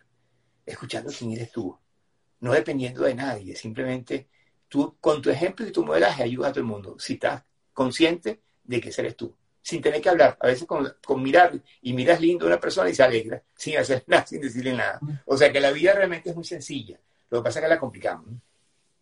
escuchando quién eres tú, no dependiendo de nadie, simplemente tú con tu ejemplo y tu modelaje ayudas a todo el mundo, si estás consciente de que eres tú, sin tener que hablar, a veces con, con mirar y miras lindo a una persona y se alegra, sin hacer nada, sin decirle nada. O sea que la vida realmente es muy sencilla, lo que pasa es que la complicamos.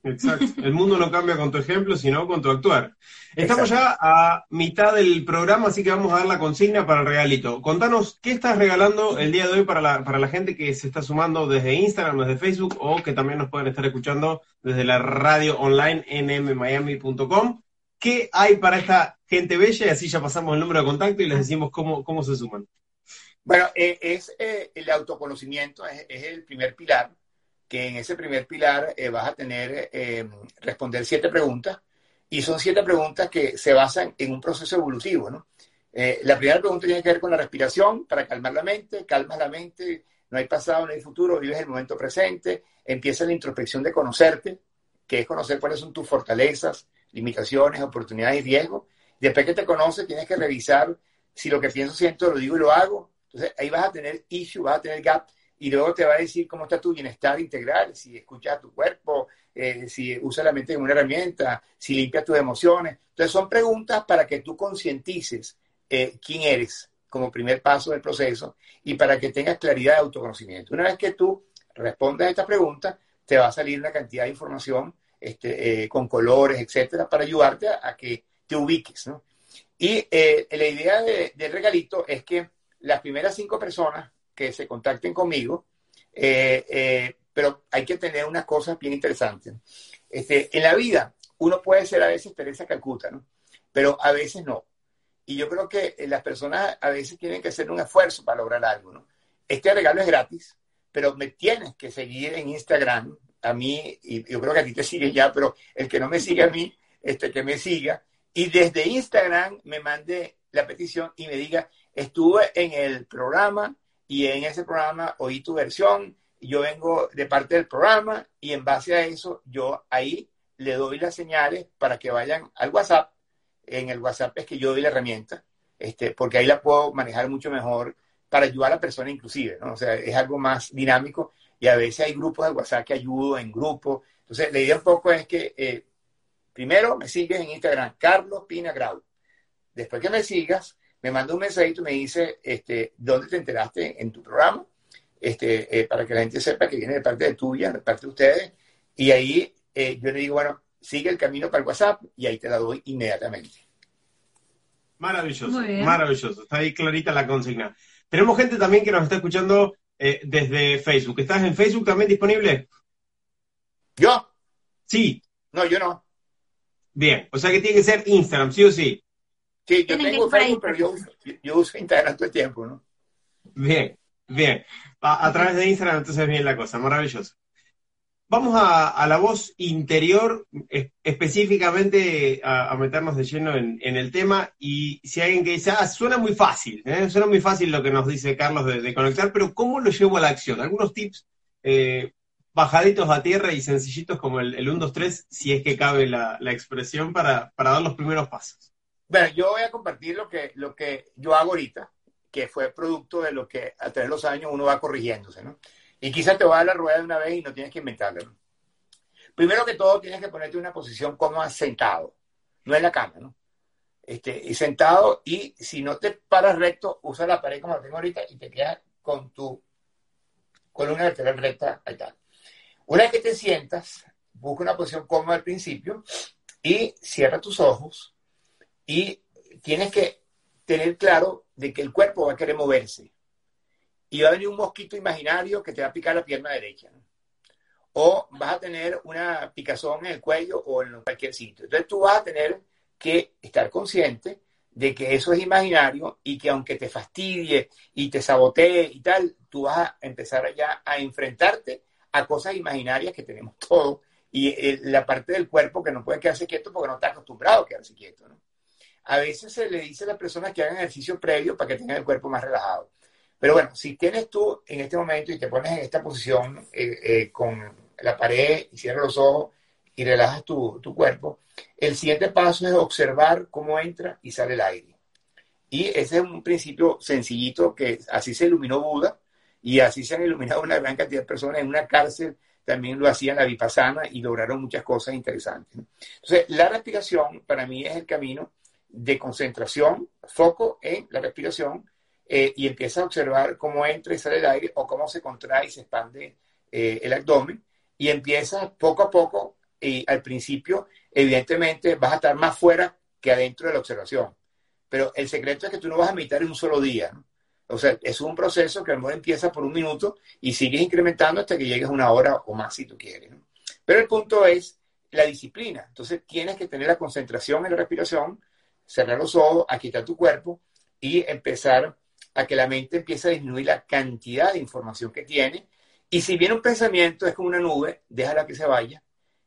Exacto. El mundo no cambia con tu ejemplo, sino con tu actuar. Estamos ya a mitad del programa, así que vamos a dar la consigna para el regalito. Contanos, ¿qué estás regalando el día de hoy para la, para la gente que se está sumando desde Instagram, desde Facebook o que también nos pueden estar escuchando desde la radio online nmmiami.com? ¿Qué hay para esta gente bella? Y así ya pasamos el número de contacto y les decimos cómo, cómo se suman. Bueno, eh, es eh, el autoconocimiento, es el primer pilar que en ese primer pilar eh, vas a tener, eh, responder siete preguntas, y son siete preguntas que se basan en un proceso evolutivo, ¿no? Eh, la primera pregunta tiene que ver con la respiración, para calmar la mente, calmas la mente, no hay pasado, no hay futuro, vives el momento presente, empieza la introspección de conocerte, que es conocer cuáles son tus fortalezas, limitaciones, oportunidades y riesgos. Después que te conoces, tienes que revisar si lo que pienso, siento, lo digo y lo hago. Entonces ahí vas a tener issue, vas a tener gap, y luego te va a decir cómo está tu bienestar integral, si escuchas a tu cuerpo, eh, si usas la mente como una herramienta, si limpias tus emociones. Entonces son preguntas para que tú concientices eh, quién eres como primer paso del proceso y para que tengas claridad de autoconocimiento. Una vez que tú respondas a esta pregunta, te va a salir una cantidad de información este, eh, con colores, etcétera, para ayudarte a, que te ubiques. ¿no? Y la idea del regalito es que las primeras cinco personas que se contacten conmigo, eh, eh, pero hay que tener unas cosas bien interesantes. Este, en la vida, uno puede ser a veces Teresa Calcuta, ¿no? Pero a veces no. Y yo creo que las personas a veces tienen que hacer un esfuerzo para lograr algo, ¿no? Este regalo es gratis, pero me tienes que seguir en Instagram, a mí, y yo creo que a ti te sigue ya, pero el que no me sigue a mí, este, que me siga, y desde Instagram me mande la petición y me diga, estuve en el programa y en ese programa oí tu versión, yo vengo de parte del programa y en base a eso yo ahí le doy las señales para que vayan al WhatsApp. En el WhatsApp es que yo doy la herramienta, este, porque ahí la puedo manejar mucho mejor para ayudar a la persona inclusive, ¿no? O sea, es algo más dinámico y a veces hay grupos de WhatsApp que ayudo en grupo. Entonces, la idea un poco es que eh, primero me sigues en Instagram, Carlos Pina Grau. Después que me sigas, me manda un mensajito y me dice, este, ¿dónde te enteraste en tu programa? Este, eh, para que la gente sepa que viene de parte de tuya, de parte de ustedes. Y ahí eh, yo le digo, bueno, sigue el camino para el WhatsApp y ahí te la doy inmediatamente. Maravilloso, maravilloso. Está ahí clarita la consigna. Tenemos gente también que nos está escuchando eh, desde Facebook. ¿Estás en Facebook también disponible? ¿Yo? Sí. No, yo no. Bien, o sea que tiene que ser Instagram, sí o sí. Sí, yo tengo Facebook, pero yo, yo, uso Instagram todo el tiempo, ¿no? Bien, bien. A, a través de Instagram entonces bien la cosa, maravilloso. Vamos a, la voz interior, específicamente a, meternos de lleno en, el tema. Y si alguien que dice, ah, suena muy fácil, ¿eh? suena muy fácil lo que nos dice Carlos de, conectar, pero ¿cómo lo llevo a la acción? Algunos tips eh, bajaditos a tierra y sencillitos como el, el 1, 2, 3, si es que cabe la, expresión para, dar los primeros pasos. Bueno, yo voy a compartir lo que, lo que yo hago ahorita, que fue producto de lo que a través de los años uno va corrigiéndose, ¿no? Y quizás te va a dar la rueda de una vez y no tienes que inventarlo. Primero que todo, tienes que ponerte en una posición cómoda sentado, no en la cama, ¿no? Este, y sentado, y si no te paras recto, usa la pared como la tengo ahorita y te quedas con tu columna vertebral recta, ahí está. Una vez que te sientas, busca una posición cómoda al principio y cierra tus ojos y tienes que tener claro de que el cuerpo va a querer moverse y va a venir un mosquito imaginario que te va a picar la pierna derecha. O vas a tener una picazón en el cuello o en cualquier sitio. Entonces tú vas a tener que estar consciente de que eso es imaginario y que aunque te fastidie y te sabotee y tal, tú vas a empezar ya a enfrentarte a cosas imaginarias que tenemos todos y eh, la parte del cuerpo que no puede quedarse quieto porque no está acostumbrado a quedarse quieto. A veces se le dice a las personas que hagan ejercicio previo para que tengan el cuerpo más relajado. Pero bueno, si tienes tú en este momento y te pones en esta posición eh, eh, con la pared y cierras los ojos y relajas tu, tu, cuerpo, el siguiente paso es observar cómo entra y sale el aire. Y ese es un principio sencillito que así se iluminó Buda y así se han iluminado una gran cantidad de personas en una cárcel. También lo hacían la vipassana y lograron muchas cosas interesantes. Entonces, la respiración para mí es el camino de concentración, foco en la respiración eh, y empieza a observar cómo entra y sale el aire o cómo se contrae y se expande eh, el abdomen y empieza poco a poco y al principio evidentemente vas a estar más fuera que adentro de la observación. Pero el secreto es que tú no vas a meditar en un solo día o sea es un proceso que a lo mejor empieza por un minuto y sigues incrementando hasta que llegues a una hora o más si tú quieres pero el punto es la disciplina. Entonces tienes que tener la concentración en la respiración cerrar los ojos quitar tu cuerpo y empezar a que la mente empiece a disminuir la cantidad de información que tiene. Y si viene un pensamiento, es como una nube, déjala que se vaya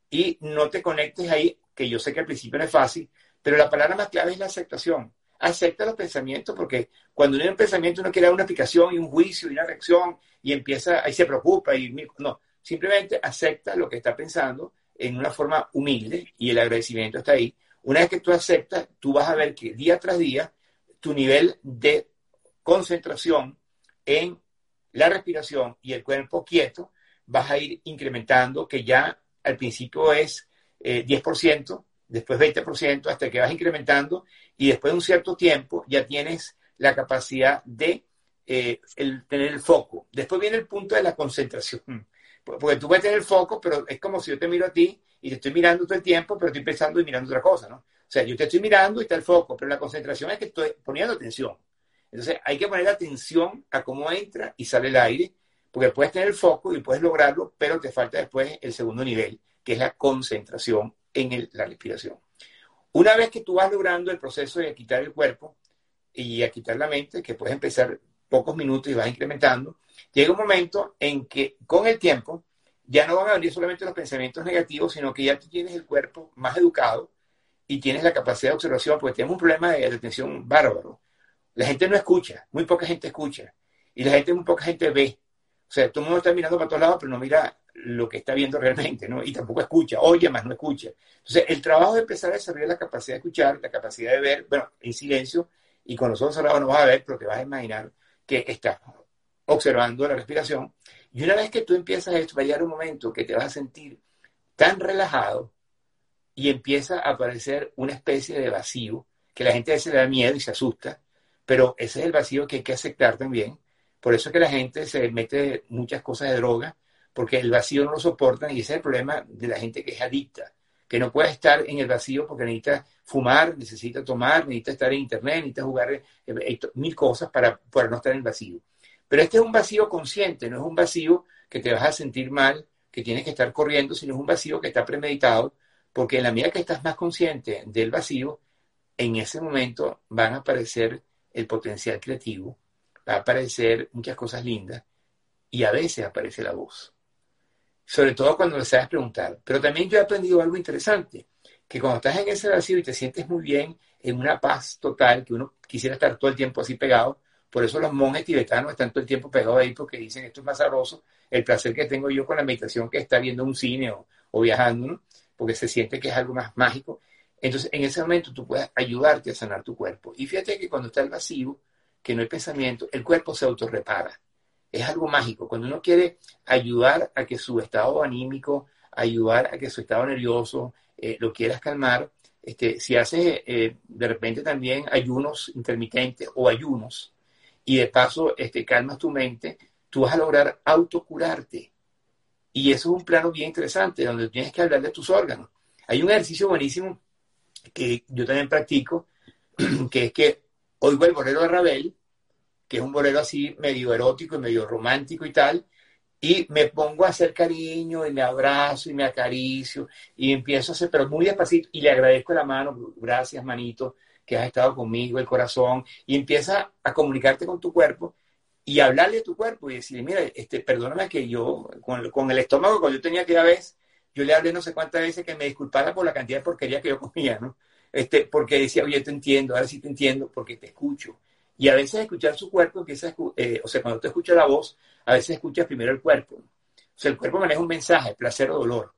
y no te conectes ahí, que yo sé que al principio no es fácil, pero la palabra más clave es la aceptación. Acepta los pensamientos porque cuando uno hay un pensamiento uno quiere dar una aplicación y un juicio y una reacción y empieza, ahí se preocupa y no, simplemente acepta lo que está pensando en una forma humilde y el agradecimiento está ahí. Una vez que tú aceptas, tú vas a ver que día tras día tu nivel de concentración en la respiración y el cuerpo quieto, vas a ir incrementando, que ya al principio es 10%, eh, después 20%, hasta que vas incrementando y después de un cierto tiempo ya tienes la capacidad de eh, tener el foco. Después viene el punto de la concentración, porque tú puedes tener el foco, pero es como si yo te miro a ti y te estoy mirando todo el tiempo, pero estoy pensando y mirando otra cosa, ¿no? O sea, yo te estoy mirando y está el foco, pero la concentración es que estoy poniendo atención. Entonces hay que poner atención a cómo entra y sale el aire, porque puedes tener el foco y puedes lograrlo, pero te falta después el segundo nivel, que es la concentración en la respiración. Una vez que tú vas logrando el proceso de quitar el cuerpo y a quitar la mente, que puedes empezar pocos minutos y vas incrementando, llega un momento en que con el tiempo ya no van a venir solamente los pensamientos negativos, sino que ya tú tienes el cuerpo más educado y tienes la capacidad de observación, porque tenemos un problema de atención bárbaro. La gente no escucha, muy poca gente escucha. Y la gente, muy poca gente ve. O sea, todo el mundo está mirando para todos lados, pero no mira lo que está viendo realmente, ¿no? Y tampoco escucha, oye, más no escucha. Entonces, el trabajo de empezar a desarrollar la capacidad de escuchar, la capacidad de ver, bueno, en silencio, y con los ojos cerrados no vas a ver, pero te vas a imaginar que estás observando la respiración. Y una vez que tú empiezas a llegar un momento que te vas a sentir tan relajado y empieza a aparecer una especie de vacío que la gente a veces le da miedo y se asusta, pero ese es el vacío que hay que aceptar también. Por eso es que la gente se mete muchas cosas de droga, porque el vacío no lo soportan y ese es el problema de la gente que es adicta, que no puede estar en el vacío porque necesita fumar, necesita tomar, necesita estar en internet, necesita jugar eh, mil cosas para poder no estar en el vacío. Pero este es un vacío consciente, no es un vacío que te vas a sentir mal, que tienes que estar corriendo, sino es un vacío que está premeditado, porque en la medida que estás más consciente del vacío, en ese momento van a aparecer el potencial creativo, va a aparecer muchas cosas lindas y a veces aparece la voz. Sobre todo cuando le sabes preguntar. Pero también yo he aprendido algo interesante, que cuando estás en ese vacío y te sientes muy bien, en una paz total, que uno quisiera estar todo el tiempo así pegado, por eso los monjes tibetanos están todo el tiempo pegados ahí porque dicen esto es más sabroso, el placer que tengo yo con la meditación que está viendo un cine o, viajando, ¿no? porque se siente que es algo más mágico. Entonces, en ese momento tú puedes ayudarte a sanar tu cuerpo. Y fíjate que cuando está el vacío, que no hay pensamiento, el cuerpo se autorrepara. Es algo mágico. Cuando uno quiere ayudar a que su estado anímico, ayudar a que su estado nervioso eh, lo quieras calmar, este, si haces eh, de repente también ayunos intermitentes o ayunos, y de paso este, calmas tu mente, tú vas a lograr autocurarte. Y eso es un plano bien interesante, donde tienes que hablar de tus órganos. Hay un ejercicio buenísimo que yo también practico, que es que oigo el bolero de Ravel, que es un bolero así medio erótico y medio romántico y tal, y me pongo a hacer cariño y me abrazo y me acaricio y empiezo a hacer, pero muy despacito, y le agradezco la mano, gracias manito, que has estado conmigo, el corazón, y empieza a comunicarte con tu cuerpo y hablarle a tu cuerpo y decirle, mira, este, perdóname que yo, con, el estómago, cuando yo tenía aquella vez, yo le hablé no sé cuántas veces que me disculpara por la cantidad de porquería que yo comía, ¿no? Este, porque decía, oye, te entiendo, ahora sí te entiendo, porque te escucho. Y a veces escuchar su cuerpo empieza, eh, o sea, cuando tú escuchas la voz, a veces escuchas primero el cuerpo. O sea, el cuerpo maneja un mensaje, placer o dolor.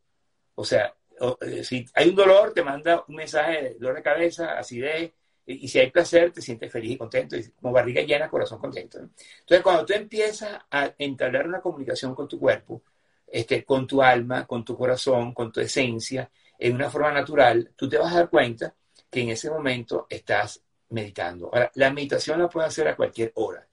O sea, eh, si hay un dolor, te manda un mensaje de dolor de cabeza, acidez, y, si hay placer, te sientes feliz y contento, y como barriga llena, corazón contento. Entonces, cuando tú empiezas a entablar una comunicación con tu cuerpo, este, con tu alma, con tu corazón, con tu esencia, en una forma natural, tú te vas a dar cuenta que en ese momento estás meditando. Ahora, la meditación la puedes hacer a cualquier hora.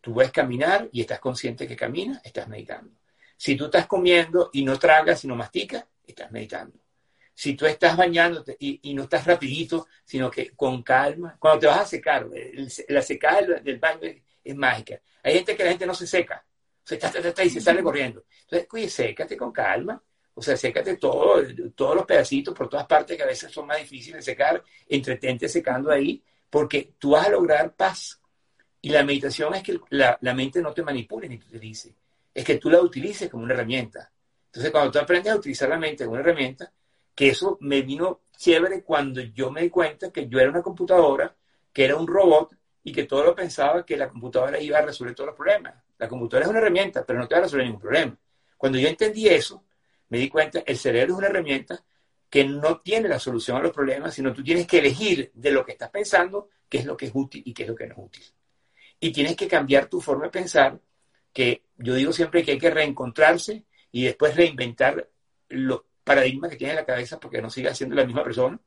Tú puedes caminar y estás consciente que caminas, estás meditando. Si tú estás comiendo y no tragas, sino masticas, estás meditando si tú estás bañándote y, no estás rapidito, sino que con calma, cuando te vas a secar, la secada del, baño es, mágica. Hay gente que la gente no se seca, se está, y se sale corriendo. Entonces, oye, sécate con calma, o sea, sécate todo, todos los pedacitos por todas partes que a veces son más difíciles de secar, entretente secando ahí, porque tú vas a lograr paz. Y la meditación es que la, la mente no te manipule ni te utilice, es que tú la utilices como una herramienta. Entonces, cuando tú aprendes a utilizar la mente como una herramienta, que eso me vino chévere cuando yo me di cuenta que yo era una computadora, que era un robot y que todo lo pensaba que la computadora iba a resolver todos los problemas. La computadora es una herramienta, pero no te va a resolver ningún problema. Cuando yo entendí eso, me di cuenta, el cerebro es una herramienta que no tiene la solución a los problemas, sino tú tienes que elegir de lo que estás pensando qué es lo que es útil y qué es lo que no es útil. Y tienes que cambiar tu forma de pensar, que yo digo siempre que hay que reencontrarse y después reinventar lo, paradigma que tiene en la cabeza porque no sigue siendo la misma persona,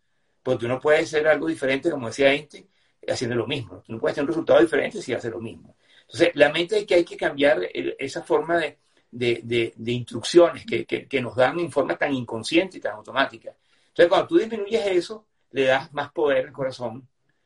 porque tú no puedes ser algo diferente, como decía Einstein, haciendo lo mismo. No puedes tener un resultado diferente si haces lo mismo. Entonces, la mente es que hay que cambiar esa forma de, de, de, instrucciones que, que, nos dan en forma tan inconsciente y tan automática. Entonces, cuando tú disminuyes eso, le das más poder al corazón,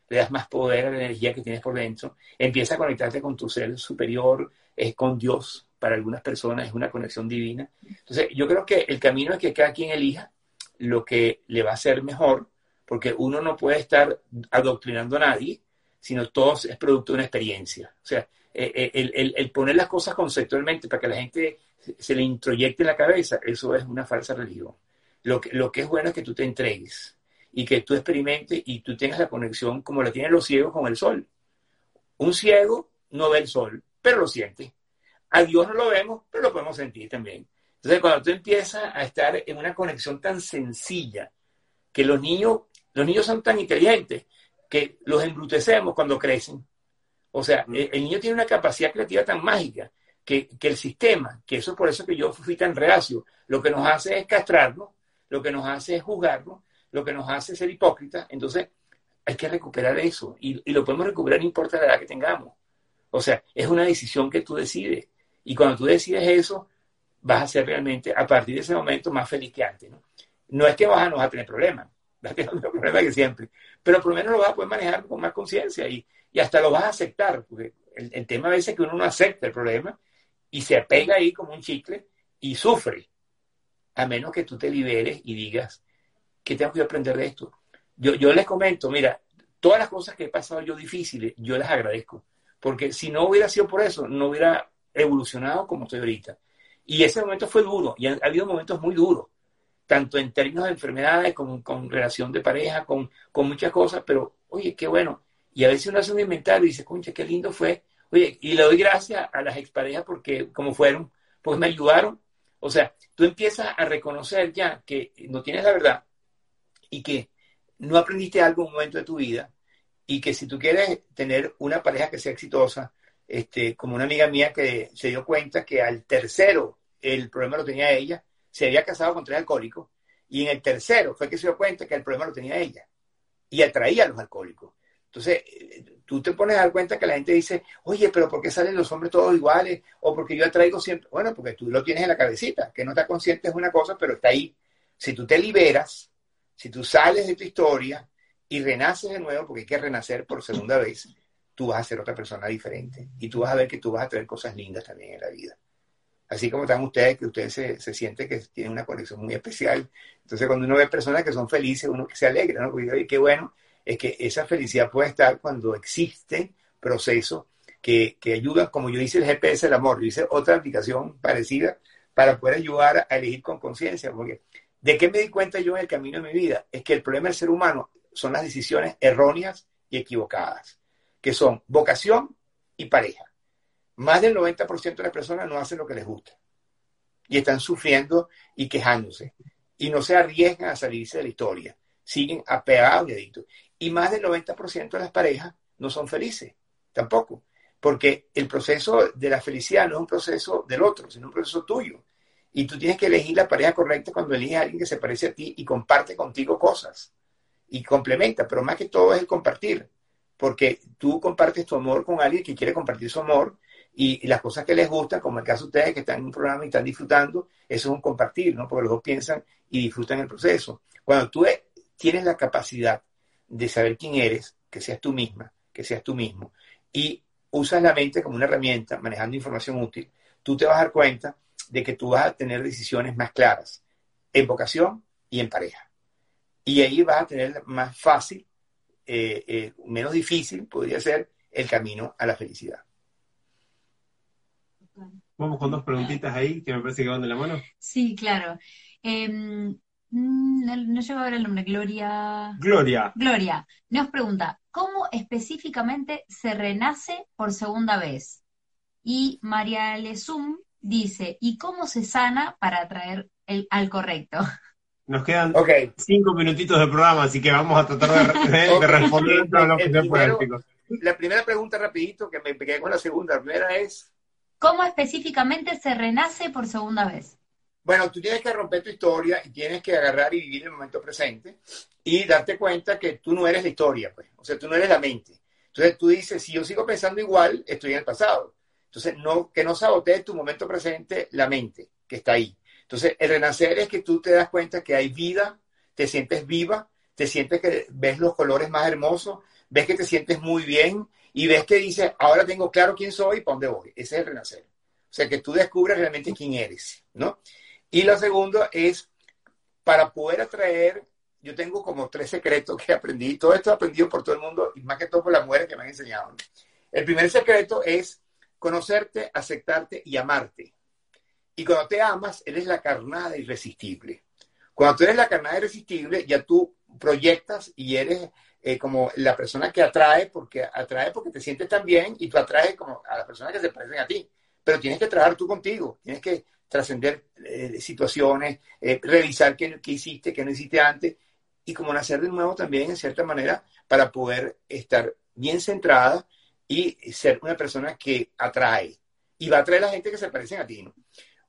le das más poder a la energía que tienes por dentro, empieza a conectarte con tu ser superior, es con Dios, para algunas personas es una conexión divina. Entonces, yo creo que el camino es que cada quien elija lo que le va a ser mejor, porque uno no puede estar adoctrinando a nadie, sino todo es producto de una experiencia. O sea, eh, eh, el, poner las cosas conceptualmente para que la gente se le introyecte en la cabeza, eso es una falsa religión. Lo que, lo que es bueno es que tú te entregues y que tú experimentes y tú tengas la conexión como la tienen los ciegos con el sol. Un ciego no ve el sol, pero lo siente. A Dios no lo vemos, pero lo podemos sentir también. Entonces, cuando tú empiezas a estar en una conexión tan sencilla, que los niños, los niños son tan inteligentes que los embrutecemos cuando crecen. O sea, el, niño tiene una capacidad creativa tan mágica que, que, el sistema, que eso es por eso que yo fui tan reacio, lo que nos hace es castrarnos, lo que nos hace es juzgarnos, lo que nos hace ser hipócritas. Entonces, hay que recuperar eso y, y, lo podemos recuperar no importa la edad que tengamos. O sea, es una decisión que tú decides. Y cuando tú decides eso, vas a ser realmente, a partir de ese momento, más feliz que antes. No, es que vas a, no vas a tener problemas, vas a tener problemas que siempre, pero por lo menos lo vas a poder manejar con más conciencia y, y, hasta lo vas a aceptar, porque el, tema a veces es que uno no acepta el problema y se apega ahí como un chicle y sufre, a menos que tú te liberes y digas, ¿qué tengo que aprender de esto? Yo, yo les comento, mira, todas las cosas que he pasado yo difíciles, yo las agradezco porque si no hubiera sido por eso, no hubiera evolucionado como estoy ahorita. Y ese momento fue duro, y ha, habido momentos muy duros, tanto en términos de enfermedades, con, con relación de pareja, con, con, muchas cosas, pero oye, qué bueno. Y a veces uno hace un inventario y dice, concha, qué lindo fue. Oye, y le doy gracias a las exparejas porque, como fueron, pues me ayudaron. O sea, tú empiezas a reconocer ya que no tienes la verdad y que no aprendiste algo en un momento de tu vida y que si tú quieres tener una pareja que sea exitosa, este, como una amiga mía que se dio cuenta que al tercero el problema lo tenía ella, se había casado con tres alcohólicos, y en el tercero fue que se dio cuenta que el problema lo tenía ella, y atraía a los alcohólicos. Entonces, tú te pones a dar cuenta que la gente dice, oye, pero ¿por qué salen los hombres todos iguales? O porque yo atraigo siempre. Bueno, porque tú lo tienes en la cabecita, que no estás consciente es una cosa, pero está ahí. Si tú te liberas, si tú sales de tu historia y renaces de nuevo, porque hay que renacer por segunda vez, tú vas a ser otra persona diferente. Y tú vas a ver que tú vas a traer cosas lindas también en la vida. Así como están ustedes, que ustedes se, se sienten que tienen una conexión muy especial. Entonces, cuando uno ve personas que son felices, uno se alegra, ¿no? Porque, qué bueno, es que esa felicidad puede estar cuando existen procesos que, que ayudan, como yo hice el GPS del amor, yo hice otra aplicación parecida para poder ayudar a elegir con conciencia, porque ¿de qué me di cuenta yo en el camino de mi vida? Es que el problema del ser humano son las decisiones erróneas y equivocadas, que son vocación y pareja. Más del 90% de las personas no hacen lo que les gusta y están sufriendo y quejándose y no se arriesgan a salirse de la historia, siguen apegados y adictos. Y más del 90% de las parejas no son felices, tampoco, porque el proceso de la felicidad no es un proceso del otro, sino un proceso tuyo. Y tú tienes que elegir la pareja correcta cuando eliges a alguien que se parece a ti y comparte contigo cosas y complementa, pero más que todo es el compartir, porque tú compartes tu amor con alguien que quiere compartir su amor y, las cosas que les gustan, como el caso de ustedes que están en un programa y están disfrutando, eso es un compartir, ¿no? Porque los dos piensan y disfrutan el proceso. Cuando tú tienes la capacidad de saber quién eres, que seas tú misma, que seas tú mismo, y usas la mente como una herramienta, manejando información útil, tú te vas a dar cuenta de que tú vas a tener decisiones más claras en vocación y en pareja. Y ahí vas a tener más fácil, eh, eh, menos difícil, podría ser, el camino a la felicidad. Vamos con dos preguntitas ahí que me parece que van de la mano. Sí, claro. Em, no, no llego a ver el nombre, Gloria. Gloria. Gloria nos pregunta, ¿cómo específicamente se renace por segunda vez? Y María Lesum dice, ¿y cómo se sana para atraer el, al correcto? Nos quedan cinco minutitos de programa, así que vamos a tratar de, responder todo lo que se pueda, La primera pregunta, rapidito, que me quedé con la segunda. La primera es... ¿Cómo específicamente se renace por segunda vez? Bueno, tú tienes que romper tu historia y tienes que agarrar y vivir el momento presente y darte cuenta que tú no eres la historia, pues. O sea, tú no eres la mente. Entonces tú dices, si yo sigo pensando igual, estoy en el pasado. Entonces, no, que no sabotees tu momento presente la mente que está ahí. Entonces, el renacer es que tú te das cuenta que hay vida, te sientes viva, te sientes que ves los colores más hermosos, ves que te sientes muy bien y ves que dices, ahora tengo claro quién soy y para dónde voy. Ese es el renacer. O sea, que tú descubres realmente quién eres, ¿no? Y lo segundo es, para poder atraer, yo tengo como tres secretos que aprendí, todo esto aprendido por todo el mundo y más que todo por las mujeres que me han enseñado. El primer secreto es conocerte, aceptarte y amarte. Y cuando te amas, eres la carnada irresistible. Cuando tú eres la carnada irresistible, ya tú proyectas y eres eh, como la persona que atrae, porque atrae porque te sientes tan bien y tú atraes como a las personas que se parecen a ti. Pero tienes que trabajar tú contigo, tienes que trascender eh, situaciones, eh, revisar qué, qué, hiciste, qué no hiciste antes, y como nacer de nuevo también, en cierta manera, para poder estar bien centrada y ser una persona que atrae. Y va a atraer a la gente que se parecen a ti, ¿no?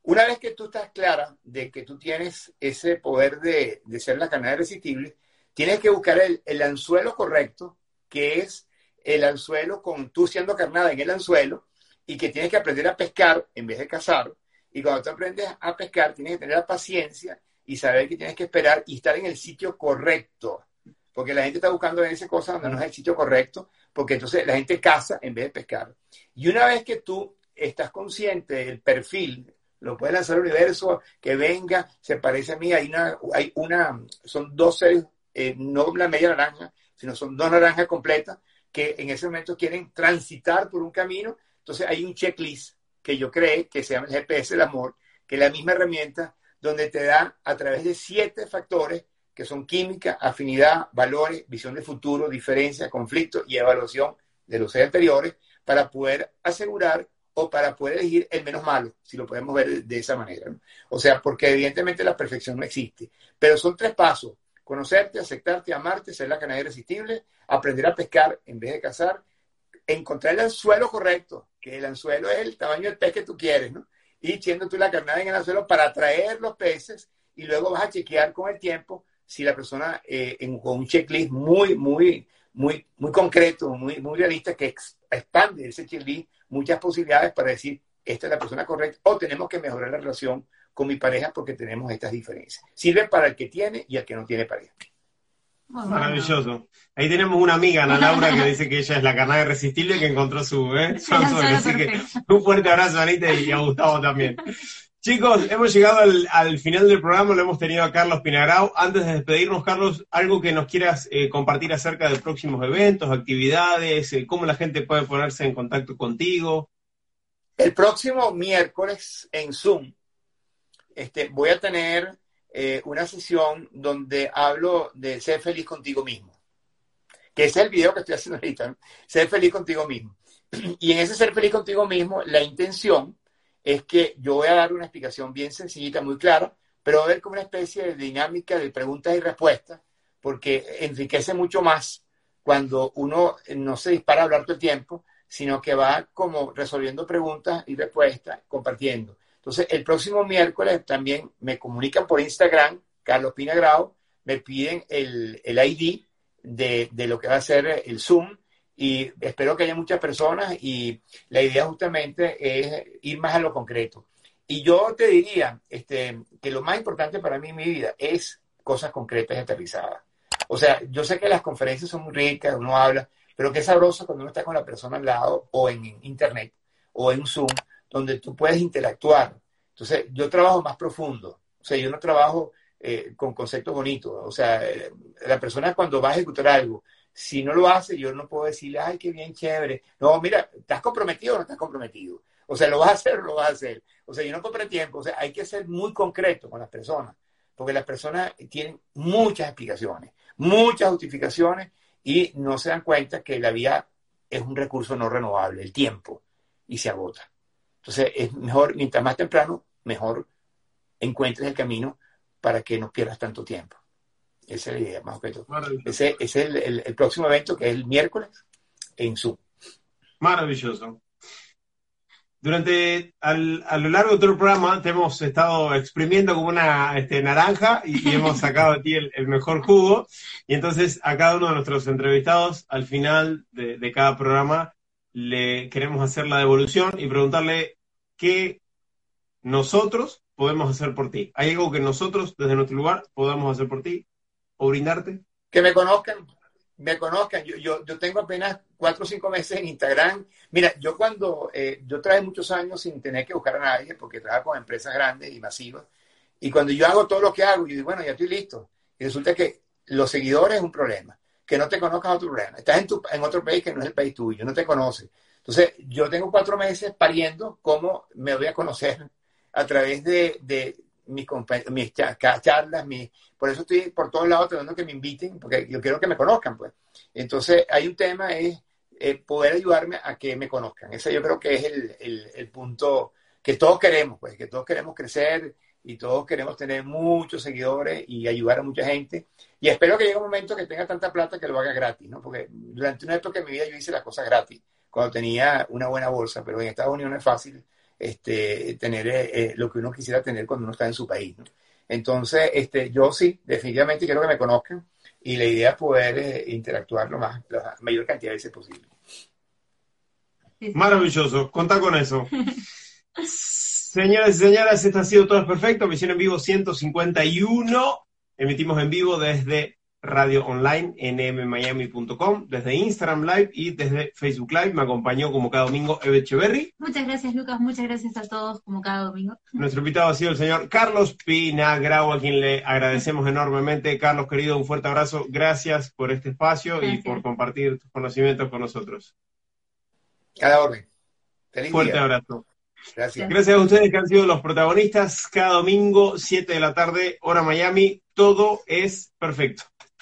Una vez que tú estás clara de que tú tienes ese poder de, ser la canal irresistible, tienes que buscar el, anzuelo correcto, que es el anzuelo con tú siendo carnada en el anzuelo, y que tienes que aprender a pescar en vez de cazar. Y cuando tú aprendes a pescar, tienes que tener la paciencia y saber que tienes que esperar y estar en el sitio correcto. Porque la gente está buscando en esa cosa donde no es el sitio correcto, porque entonces la gente caza en vez de pescar. Y una vez que tú estás consciente del perfil lo puede lanzar al universo, que venga, se parece a mí, hay una, hay una, son dos seres, eh, no la media naranja, sino son dos naranjas completas, que en ese momento quieren transitar por un camino. Entonces hay un checklist que yo creé, que se llama el GPS del amor, que es la misma herramienta donde te da a través de siete factores que son química, afinidad, valores, visión de futuro, diferencia, conflicto y evaluación de los seis anteriores para poder asegurar o para poder elegir el menos malo, si lo podemos ver de esa manera. O sea, porque evidentemente la perfección no existe, pero son tres pasos. Conocerte, aceptarte, amarte, ser la canalla irresistible, aprender a pescar en vez de cazar, encontrar el anzuelo correcto, que el anzuelo es el tamaño del pez que tú quieres, ¿no? Y echando tú la carnada en el anzuelo para atraer los peces y luego vas a chequear con el tiempo si la persona eh, en, con un checklist muy, muy, muy, muy concreto, muy, muy realista, que expande ese checklist muchas posibilidades para decir, esta es la persona correcta o tenemos que mejorar la relación con mi pareja porque tenemos estas diferencias. Sirve para el que tiene y el que no tiene pareja. Maravilloso. Ahí tenemos una amiga, Ana Laura, que dice que ella es la carnada irresistible que encontró su, ¿eh? su. Así que un fuerte abrazo, Anita, y a Gustavo también. Chicos, hemos llegado al, final del programa, lo hemos tenido a Carlos Pinagrau. Antes de despedirnos, Carlos, algo que nos quieras eh, compartir acerca de próximos eventos, actividades, eh, cómo la gente puede ponerse en contacto contigo. El próximo miércoles en Zoom este, voy a tener eh, una sesión donde hablo de ser feliz contigo mismo, que es el video que estoy haciendo ahorita, ser feliz contigo mismo. Y en ese ser feliz contigo mismo, la intención es que yo voy a dar una explicación bien sencillita, muy clara, pero va a haber como una especie de dinámica de preguntas y respuestas, porque enriquece mucho más cuando uno no se dispara a hablar todo el tiempo, sino que va como resolviendo preguntas y respuestas, compartiendo. Entonces, el próximo miércoles también me comunican por Instagram, Carlos Pinagrao, me piden el, el ID de, de, lo que va a ser el Zoom y espero que haya muchas personas y la idea justamente es ir más a lo concreto. Y yo te diría este, que lo más importante para mí en mi vida es cosas concretas y aterrizadas. O sea, yo sé que las conferencias son muy ricas, uno habla, pero qué sabroso cuando uno está con la persona al lado o en internet o en Zoom, donde tú puedes interactuar. Entonces, yo trabajo más profundo. O sea, yo no trabajo eh, con conceptos bonitos. O sea, la persona cuando va a ejecutar algo si no lo hace, yo no puedo decirle, ay, qué bien, chévere. No, mira, ¿estás comprometido o no estás comprometido? O sea, ¿lo vas a hacer o lo vas a hacer? O sea, yo no compré tiempo. O sea, hay que ser muy concreto con las personas, porque las personas tienen muchas explicaciones, muchas justificaciones y no se dan cuenta que la vida es un recurso no renovable, el tiempo, y se agota. Entonces, es mejor, mientras más temprano, mejor encuentres el camino para que no pierdas tanto tiempo. Esa es la idea, más o menos. Ese, es el, próximo evento, que es el miércoles, en Zoom. Maravilloso. Durante, a lo largo de todo el programa, te hemos estado exprimiendo como una este, naranja y, hemos sacado de ti el, mejor jugo. Y entonces, a cada uno de nuestros entrevistados, al final de, de cada programa, le queremos hacer la devolución y preguntarle qué nosotros podemos hacer por ti. ¿Hay algo que nosotros, desde nuestro lugar, podamos hacer por ti? O? Que me conozcan, me conozcan. Yo, yo, yo tengo apenas cuatro o cinco meses en Instagram. Mira, yo cuando, eh, yo traje muchos años sin tener que buscar a nadie, porque trabajo con empresas grandes y masivas, y cuando yo hago todo lo que hago, yo digo, bueno, ya estoy listo. Y resulta que los seguidores es un problema, que no te conozcas otro problema. Estás en, tu, en otro país que no es el país tuyo, no te conoce. Entonces, yo tengo cuatro meses pariendo cómo me voy a conocer a través de, mis, mis charlas, mis, por eso estoy por todos lados tratando que me inviten, porque yo quiero que me conozcan, pues. Entonces, hay un tema, es eh, poder ayudarme a que me conozcan. Ese yo creo que es el, el, el, punto que todos queremos, pues, que todos queremos crecer y todos queremos tener muchos seguidores y ayudar a mucha gente. Y espero que llegue un momento que tenga tanta plata que lo haga gratis, ¿no? Porque durante una época de mi vida yo hice las cosas gratis, cuando tenía una buena bolsa, pero en Estados Unidos no es fácil este, tener eh, eh, lo que uno quisiera tener cuando uno está en su país. Entonces, este, yo sí, definitivamente quiero que me conozcan y la idea es poder eh, interactuar lo más, la mayor cantidad de veces posible. Maravilloso, contá con eso. Señoras y señores, esto ha sido todo perfecto. Misión en vivo 151. Emitimos en vivo desde radio online nmmiami.com, desde Instagram Live y desde Facebook Live. Me acompañó como cada domingo Eve Echeverry. Muchas gracias, Lucas. Muchas gracias a todos como cada domingo. Nuestro invitado ha sido el señor Carlos Pinagrau, a quien le agradecemos enormemente. Carlos, querido, un fuerte abrazo. Gracias por este espacio y por compartir tus conocimientos con nosotros. Cada orden. Feliz Fuerte abrazo. Gracias. Gracias a ustedes que han sido los protagonistas. Cada domingo, 7 de la tarde, hora Miami. Todo es perfecto.